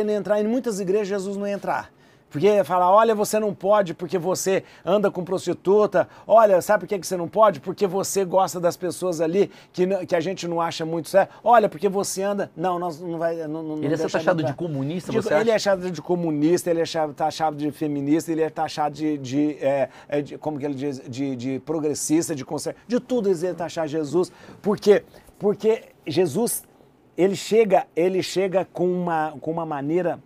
ele entrar em muitas igrejas, Jesus não ia entrar. Porque ia falar, olha, você não pode porque você anda com prostituta. Olha, sabe por que você não pode? Porque você gosta das pessoas ali que, não- que a gente não acha muito certo. Olha, porque você anda... Não, nós não vai... Não, não, Ele é taxado de comunista, De- você ele é acha? taxado de comunista, ele é taxado de feminista, ele é taxado de, de, é, é, de- como que ele diz, de, de progressista, de conservador, de tudo eles iam taxar Jesus. Por quê? Porque Jesus, ele chega, ele chega com uma, com uma maneira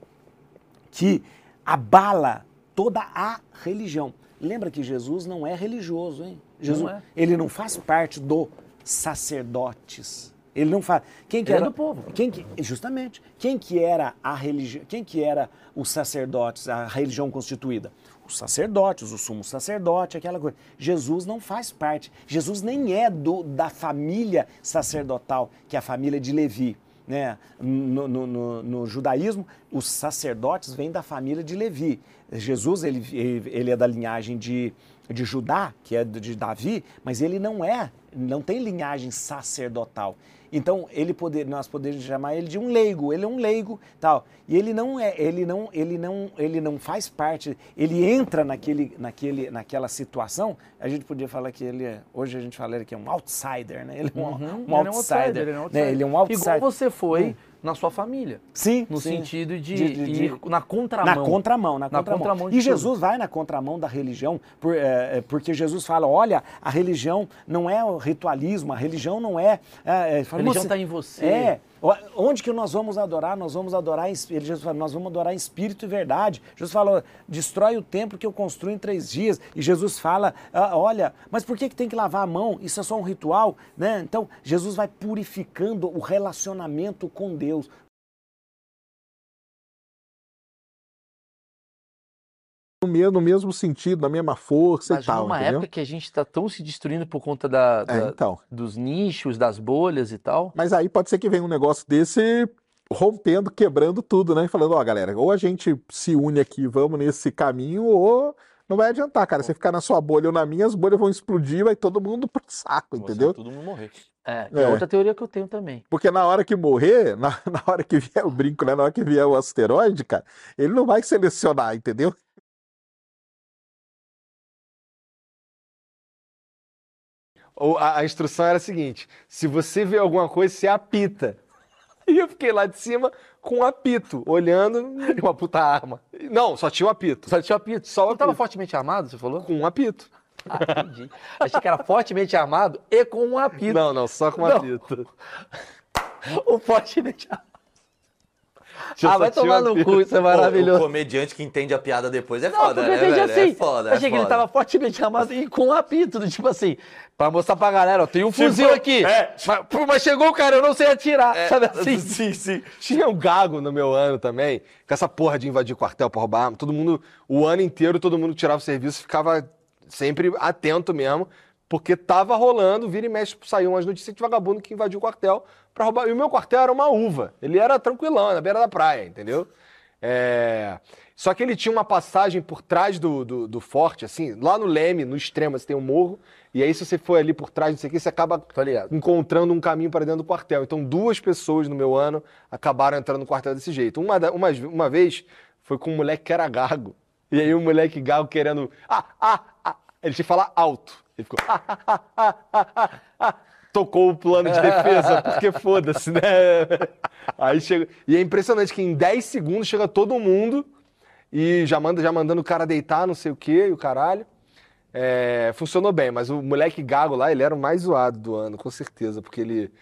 que abala toda a religião. Lembra que Jesus não é religioso, hein? Jesus, Não é. ele não faz parte do sacerdotes. Ele não faz. Quem que Ele é era do povo. Quem que, justamente. Quem que era a religião? Quem que era os sacerdotes, a religião constituída? Os sacerdotes, o sumo sacerdote, aquela coisa. Jesus não faz parte. Jesus nem é do, da família sacerdotal, que é a família de Levi. Né? No, no- no- no judaísmo, os sacerdotes vêm da família de Levi. Jesus ele, ele, é da linhagem de, de Judá, que é de Davi, mas ele não é, não tem linhagem sacerdotal. Então ele poder, nós poderíamos chamar ele de um leigo. Ele é um leigo, tal. E ele não é, ele não, ele não, ele não faz parte. Ele entra naquele, naquele, naquela situação. A gente podia falar que ele é, hoje a gente fala que é um outsider, né? Ele é um, um Ele é um outsider, ele é um né? outsider. Ele é um outsider. Igual você foi na sua família. Sim, No sim. sentido de, De- de- de- ir na contramão. Na contramão, na Na contramão. contramão e tudo. Jesus vai na contramão da religião, por- é, é, porque Jesus fala: olha, a religião não é o ritualismo, a religião não é. é, é, A religião "Você- está em você. É. Onde que nós vamos adorar? Nós vamos adorar espírito. Jesus nós vamos adorar em espírito e verdade. Jesus falou, destrói o templo que eu construo em três dias. E Jesus fala, "Ah, olha, mas por que, que tem que lavar a mão? Isso é só um ritual, né? Então, Jesus vai purificando o relacionamento com Deus. No me- no mesmo sentido, na mesma força Mas e tal, numa entendeu? época que a gente está tão se destruindo por conta da, É, da- então. dos nichos, das bolhas e tal. Mas aí pode ser que venha um negócio desse rompendo, quebrando tudo, né? E falando, ó, galera, ou a gente se une aqui, vamos nesse caminho, ou não vai adiantar, cara. Você ficar na sua bolha ou na minha, as bolhas vão explodir, vai todo mundo pro saco, entendeu? Todo mundo morrer. É, que é É. outra teoria que eu tenho também. Porque na hora que morrer, na, na hora que vier o brinco, né? Na hora que vier o asteroide, cara, ele não vai selecionar, entendeu? Ou a, a instrução era a seguinte: se você vê alguma coisa, você apita. E eu fiquei lá de cima com um apito, olhando uma puta arma. Não, só tinha o apito. Só tinha apito. Só o apito. fortemente armado, você falou? Com um apito. Ah, entendi. Achei que era fortemente armado e com um apito. Não, não, só com um Não. apito. O fortemente armado. Ah, vai um tomar no cu, isso é maravilhoso. o comediante que entende a piada depois é Não, foda, né, velho? assim. É foda, é Achei que ele foda. tava fortemente armado e com um apito, tipo assim, pra mostrar pra galera, ó, tem um fuzil aqui. é. Mas, pô, mas chegou o cara, eu não sei atirar, sabe assim? Sim, sim. Tinha um gago no meu ano também, com essa porra de invadir quartel pra roubar arma. Todo mundo, o ano inteiro, todo mundo tirava o serviço, ficava sempre atento mesmo, porque tava rolando, vira e mexe, saiu umas notícias de vagabundo que invadiu o quartel pra roubar. E o meu quartel era uma uva. Ele era tranquilão, na beira da praia, entendeu? É... Só que ele tinha uma passagem por trás do, do, do forte, assim, lá no Leme, no extremo, você tem um morro, e aí se você for ali por trás, não sei o que, você acaba encontrando um caminho para dentro do quartel. Então duas pessoas no meu ano acabaram entrando no quartel desse jeito. Uma, uma, uma vez foi com um moleque que era gago, e aí o moleque gago querendo... Ah, ah, ah, ele tinha que falar alto. Ele ficou... Ah, ah, ah, ah, ah, ah, ah. Tocou o plano de defesa, porque foda-se, né? Aí chega. E é impressionante que em 10 segundos chega todo mundo e já manda já mandando o cara deitar, não sei o quê, e o caralho. É, funcionou bem, mas o moleque gago lá, ele era o mais zoado do ano, com certeza, porque ele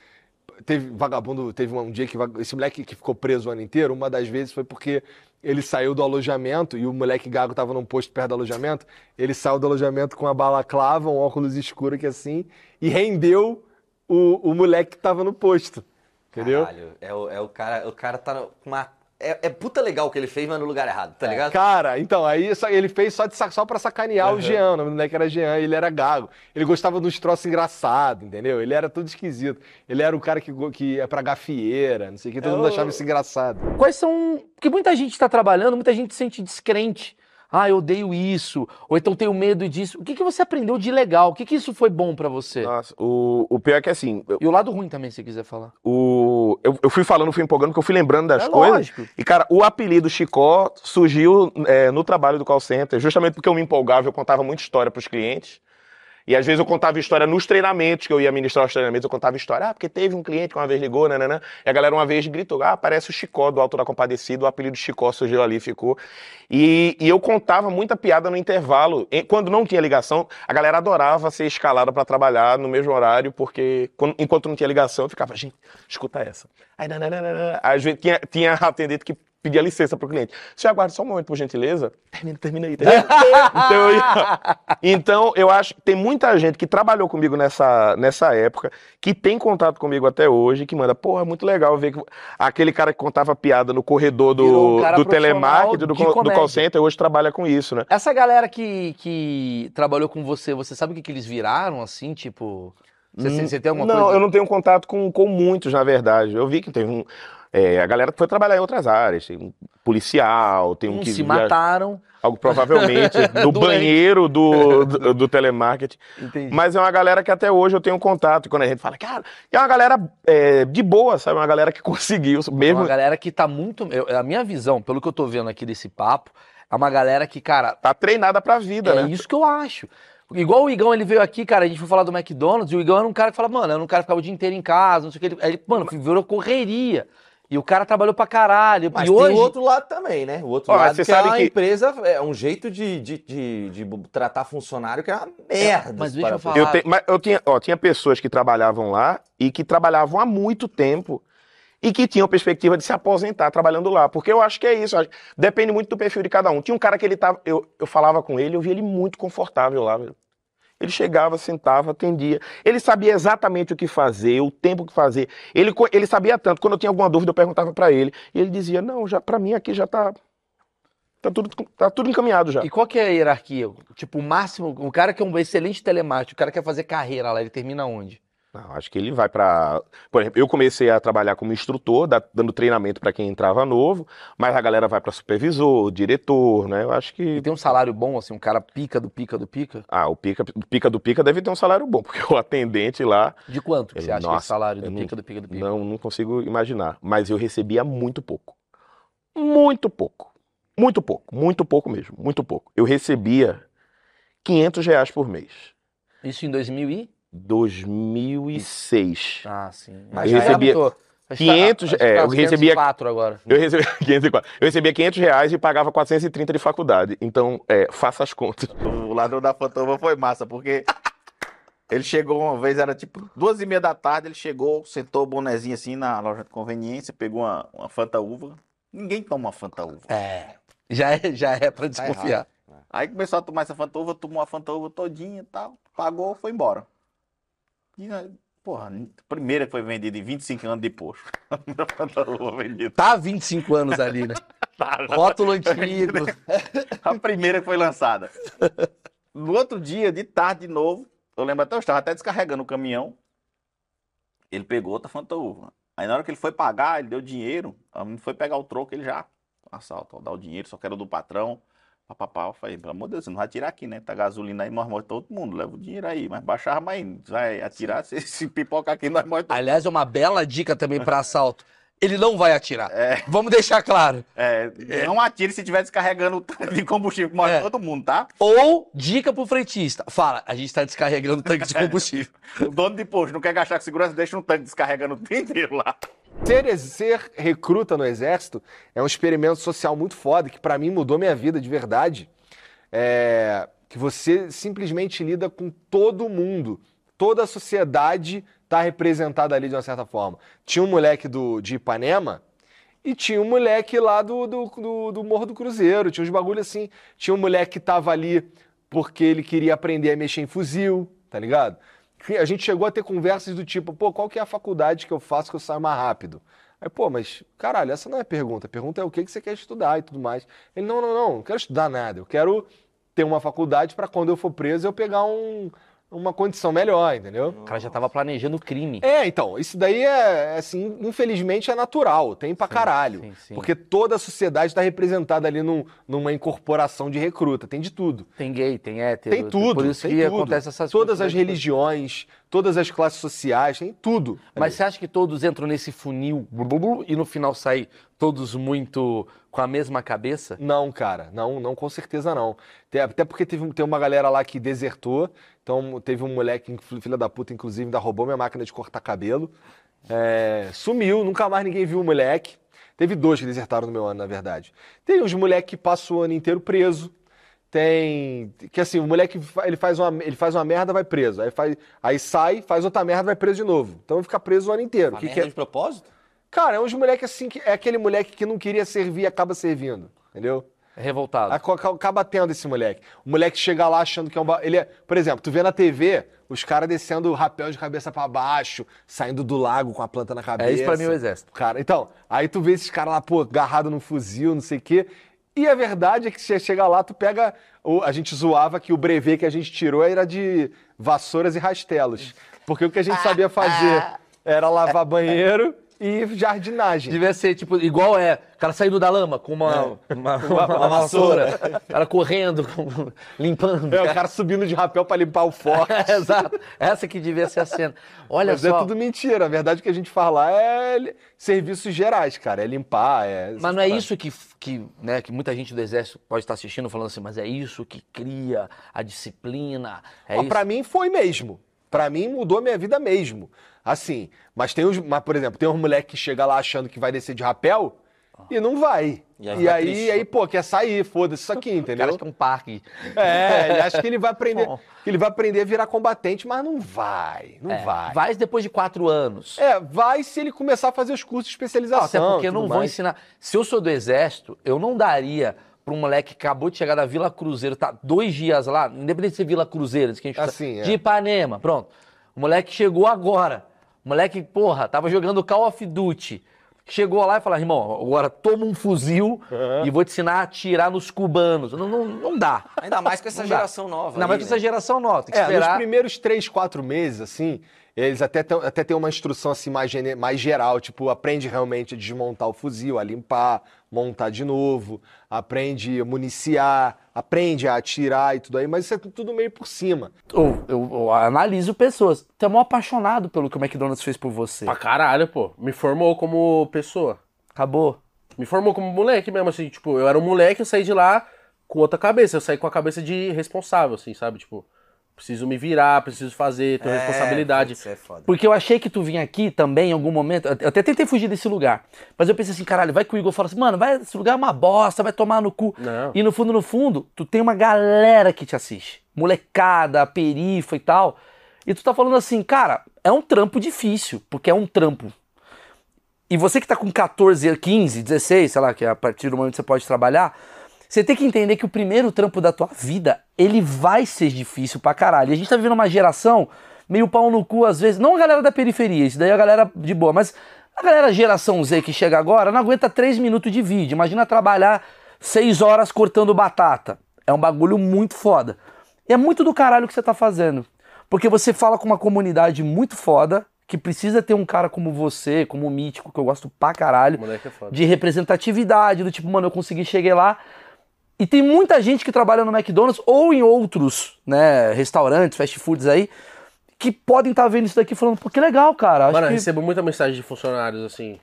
teve vagabundo, teve um dia que esse moleque que ficou preso o ano inteiro, uma das vezes foi porque ele saiu do alojamento e o moleque gago tava num posto perto do alojamento, ele saiu do alojamento com uma balaclava, um óculos escuro que assim, e rendeu o, o moleque que tava no posto. Entendeu? Caralho, é o, é o cara, o cara tá com uma... É, é puta legal o que ele fez, mas no lugar errado, tá ligado? Cara, então, aí só- ele fez só, de, só pra sacanear o Uhum. Jean, o nome do moleque era Jean, ele era gago. Ele gostava dos troços engraçados, entendeu? Ele era tudo esquisito. Ele era o cara que, que ia pra gafieira, não sei o que, todo mundo Eu- achava isso engraçado. Quais são. Porque muita gente está trabalhando, muita gente se sente descrente Ah, eu odeio isso. Ou então tenho medo disso. O que, que você aprendeu de legal? O que, que isso foi bom pra você? Nossa, o, o pior é que assim, eu- E o lado ruim também, se quiser falar. o, eu, eu fui falando, fui empolgando, que eu fui lembrando das É coisas. lógico. E, cara, o apelido Chicó surgiu é, no trabalho do call center, justamente porque eu me empolgava, eu contava muita história pros clientes. E às vezes eu contava história nos treinamentos, que eu ia ministrar os treinamentos, eu contava história, ah, porque teve um cliente que uma vez ligou, nananã, e a galera uma vez gritou, ah, parece o Chicó do Alto da Compadecida, o apelido Chicó surgiu ali, ficou. E, e eu contava muita piada no intervalo. Quando não tinha ligação, a galera adorava ser escalada para trabalhar no mesmo horário, porque quando- enquanto não tinha ligação, eu ficava, gente, escuta essa. Aí, nananana. Às vezes tinha, tinha atendente que pedia licença pro cliente. Senhor, aguarde só um momento, por gentileza. Termina, termina aí. Termina. então, eu então, eu acho que tem muita gente que trabalhou comigo nessa, nessa época, que tem contato comigo até hoje, que manda, pô, é muito legal ver que aquele cara que contava piada no corredor Virou um do, do telemarketing, do, do call center, hoje trabalha com isso, né? Essa galera que, que trabalhou com você, você sabe o que, que eles viraram, assim, tipo... Você, você- você tem alguma não, coisa? eu não tenho contato com, com muitos, na verdade. Eu vi que teve um. É, a galera que foi trabalhar em outras áreas. Tem um policial, tem um que. se via- mataram. Algo provavelmente no banheiro do, do, do telemarketing. Entendi. Mas é uma galera que até hoje eu tenho contato. E quando a gente fala, cara, é uma galera é, de boa, sabe? Uma galera que conseguiu. É Mesmo. uma galera que tá muito... eu- a minha visão, pelo que eu tô vendo aqui desse papo, é uma galera que, cara... Tá treinada pra vida, é né? isso que eu acho. Igual o Igão, ele veio aqui, cara, a gente foi falar do McDonald's, e o Igão era um cara que falava, mano, era um cara que ficava o dia inteiro em casa, não sei o que. Ele, aí ele mano, virou correria. E o cara trabalhou pra caralho. Mas e tem hoje... o outro lado também, né? O outro Ó, lado você que sabe a que- empresa é um jeito de, de, de, de tratar funcionário que é uma merda. mas se deixa eu falar. Eu, te- mas eu tinha, ó, tinha pessoas que trabalhavam lá e que trabalhavam há muito tempo e que tinham perspectiva de se aposentar trabalhando lá. Porque eu acho que é isso. Depende muito do perfil de cada um. Tinha um cara que ele tava. Eu, eu falava com ele, eu via ele muito confortável lá, velho. Ele chegava, sentava, atendia. Ele sabia exatamente o que fazer, o tempo que fazer. Ele, ele sabia tanto. Quando eu tinha alguma dúvida, eu perguntava pra ele. E ele dizia: Não, já para mim aqui já tá. Tá tudo, tá tudo encaminhado já. E qual que é a hierarquia? Tipo, o máximo, o cara que é um excelente telemarketing, o cara que quer fazer carreira lá, ele termina onde? Não, acho que ele vai para. Por exemplo, eu comecei a trabalhar como instrutor, da- dando treinamento para quem entrava novo, mas a galera vai para supervisor, diretor, né? Eu acho E que. tem um salário bom, assim, um cara pica do pica do pica? Ah, o pica, o pica do pica deve ter um salário bom, porque o atendente lá. De quanto Ele- você acha que é nossa, esse salário do eu não- pica do pica do pica? Não, não consigo imaginar. Mas eu recebia muito pouco. Muito pouco. Muito pouco. Muito pouco mesmo. Muito pouco. Eu recebia 500 reais por mês. Isso em 2000 e? 2006. Ah, sim. Eu recebia 500, é, eu recebia- 4 agora. Eu recebia 504. Eu recebia 500 reais e pagava 430 de faculdade. Então, é, faça as contas. O ladrão da Fantoma foi massa, porque ele chegou uma vez, era tipo duas e meia da tarde, ele chegou, sentou o bonezinho assim na loja de conveniência, pegou uma, uma Fanta Uva. Ninguém toma Fanta Uva. É. Já é, já é pra Tá desconfiar. Aí começou a tomar essa Fanta Uva, tomou a Fanta Uva todinha e tal, pagou, foi embora. E, aí, porra, a primeira que foi vendida em 25 anos depois. Tá há 25 anos ali, né? Tá, Rótulo antigo. A primeira que foi lançada. No outro dia, de tarde de novo, eu lembro até, eu estava até descarregando o caminhão. Ele pegou outra Fanta Uva. Aí na hora que ele foi pagar, ele deu dinheiro. A menina foi pegar o troco, ele já. Assalto, ó, dá o dinheiro, só quero do patrão. Papapá, eu falei, pelo amor de Deus, você não vai tirar aqui, né? Tá gasolina aí, nós morremos todo mundo, leva o dinheiro aí. Mas baixava, mas vai atirar, se, se pipocar aqui, nós morremos todo Aliás, é uma bela dica também pra assalto. Ele não vai atirar. É. Vamos deixar claro. É, não atire se estiver descarregando o tanque de combustível, que morre É. todo mundo, tá? Ou dica pro frentista. Fala, a gente tá descarregando o tanque de combustível. O dono de posto não quer gastar com segurança, deixa um tanque descarregando o dia inteiro lá. Ser, ser recruta no exército é um experimento social muito foda que pra mim mudou minha vida de verdade. É, que você simplesmente lida com todo mundo, toda a sociedade está representada ali de uma certa forma. Tinha um moleque do, de Ipanema e tinha um moleque lá do, do, do, do Morro do Cruzeiro, tinha uns bagulho assim. Tinha um moleque que tava ali porque ele queria aprender a mexer em fuzil, tá ligado? A gente chegou a ter conversas do tipo, pô, qual que é a faculdade que eu faço que eu saio mais rápido? Aí, pô, mas, caralho, essa não é a pergunta. A pergunta é o que, que você quer estudar e tudo mais. Ele, não, não, não, não quero estudar nada. Eu quero ter uma faculdade para quando eu for preso eu pegar um, uma condição melhor, entendeu? O cara já tava planejando o crime. É, então, isso daí é, assim, infelizmente é natural, tem pra caralho. sim, sim. Porque toda a sociedade tá representada ali num- numa incorporação de recruta, tem de tudo. Tem gay, tem hétero. Tem tudo, Por isso que tudo. acontece essas Todas as religiões, todas as classes sociais, tem tudo. Mas você acha que todos entram nesse funil e no final saem todos muito com a mesma cabeça? Não, cara, não, não, com certeza não. Até porque teve, tem uma galera lá que desertou, então teve um moleque, filha da puta, inclusive, ainda roubou minha máquina de cortar cabelo. É, sumiu, nunca mais ninguém viu o moleque. Teve dois que desertaram no meu ano, na verdade. Tem uns moleques que passam o ano inteiro preso. Tem. Que assim, o moleque ele faz uma, ele faz uma merda, vai preso. Aí, faz, aí sai, faz outra merda, vai preso de novo. Então fica preso o ano inteiro. Uma Que merda que é- de propósito? Cara, é uns moleque assim que é aquele moleque que não queria servir e acaba servindo. Entendeu? Revoltado. Aca- aca- Acaba tendo esse moleque. O moleque chega lá achando que é um. ba- Ele é, por exemplo, tu vê na TV os caras descendo o rapel de cabeça pra baixo, saindo do lago com a planta na cabeça. É isso pra mim o exército. Cara, então, aí tu vê esses caras lá, pô, agarrado num fuzil, não sei o quê. E a verdade é que você chega lá, tu pega. a gente zoava que o brevet que a gente tirou era de vassouras e rastelos. Porque o que a gente sabia fazer era lavar banheiro e jardinagem. Devia ser, tipo, igual é, o cara saindo da lama com uma, uma, uma- uma vassoura, o cara correndo, com- limpando. É, o cara subindo de rapel pra limpar o forte. Exato. Essa que devia ser a cena. Olha Mas só. é tudo mentira. A verdade que a gente fala é serviços gerais, cara. É limpar, é. Mas não é isso que, que, né, que muita gente do exército pode estar assistindo falando assim, mas é isso que cria a disciplina. É Ó, isso. Pra mim foi mesmo. Pra mim mudou minha vida mesmo. Assim, mas tem os. Mas, por exemplo, tem um moleque que chega lá achando que vai descer de rapel e não vai. E E aí aí, aí, pô, quer sair, foda-se isso aqui, entendeu? acha que é um parque. É, ele acha que ele vai aprender. Bom. que ele vai aprender a virar combatente, mas não vai. Não É, vai. Vai depois de quatro anos. É, vai se ele começar a fazer os cursos de especialização. até porque não vão mais. ensinar. Se eu sou do exército, eu não daria pra um moleque que acabou de chegar da Vila Cruzeiro, tá dois dias lá, independente de ser Vila Cruzeiro, que a gente Assim, é. de Ipanema, pronto. O moleque chegou agora. O moleque, porra, tava jogando Call of Duty. Chegou lá e falou, irmão, agora toma um fuzil e vou te ensinar a atirar nos cubanos. Não, não, não dá. Ainda mais com essa Não dá. geração nova. Ainda aí, mais com né? essa geração nova. Tem que É, nos esperar. primeiros três, quatro meses, assim, eles até, tão- até têm uma instrução assim mais, mais geral, tipo, aprende realmente a desmontar o fuzil, a limpar, montar de novo, aprende a municiar, aprende a atirar e tudo aí, mas isso é tudo meio por cima. Eu, eu- eu analiso pessoas. Tu é mó apaixonado pelo que o McDonald's fez por você. Pra caralho, pô. Me formou como pessoa. Acabou. Me formou como moleque mesmo, assim, tipo, eu era um moleque, eu saí de lá com outra cabeça. Eu saí com a cabeça de responsável, assim, sabe? Tipo, preciso me virar, preciso fazer, ter É, responsabilidade. é foda. Porque eu achei que tu vinha aqui também em algum momento. Eu até tentei fugir desse lugar. Mas eu pensei assim, caralho, vai que o Igor fala assim, mano, vai, esse lugar é uma bosta, vai tomar no cu. Não. E no fundo, no fundo, tu tem uma galera que te assiste. Molecada, perifa e tal. E tu tá falando assim, cara, é um trampo difícil, porque é um trampo. E você que tá com 14, 15, 16, sei lá, que é a partir do momento que você pode trabalhar, você tem que entender que o primeiro trampo da tua vida, ele vai ser difícil pra caralho. E a gente tá vivendo uma geração meio pau no cu às vezes, não a galera da periferia, isso daí é a galera de boa, mas a galera geração Z que chega agora não aguenta 3 minutos de vídeo. Imagina trabalhar 6 horas cortando batata. É um bagulho muito foda. E é muito do caralho que você tá fazendo. Porque você fala com uma comunidade muito foda, que precisa ter um cara como você, como o Mítico, que eu gosto pra caralho, é de representatividade, do tipo, mano, eu consegui chegar lá. E tem muita gente que trabalha no McDonald's ou em outros, né, restaurantes, fast foods aí, que podem estar vendo isso daqui falando, pô, que legal, cara. Acho Mano, eu que... recebo muita mensagem de funcionários assim.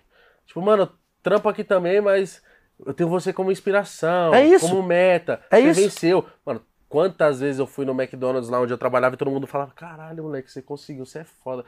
Tipo, mano, trampo aqui também, mas eu tenho você como inspiração. É isso. Como meta. É você isso. venceu. Mano, quantas vezes eu fui no McDonald's lá onde eu trabalhava e todo mundo falava: caralho, moleque, você conseguiu, você é foda.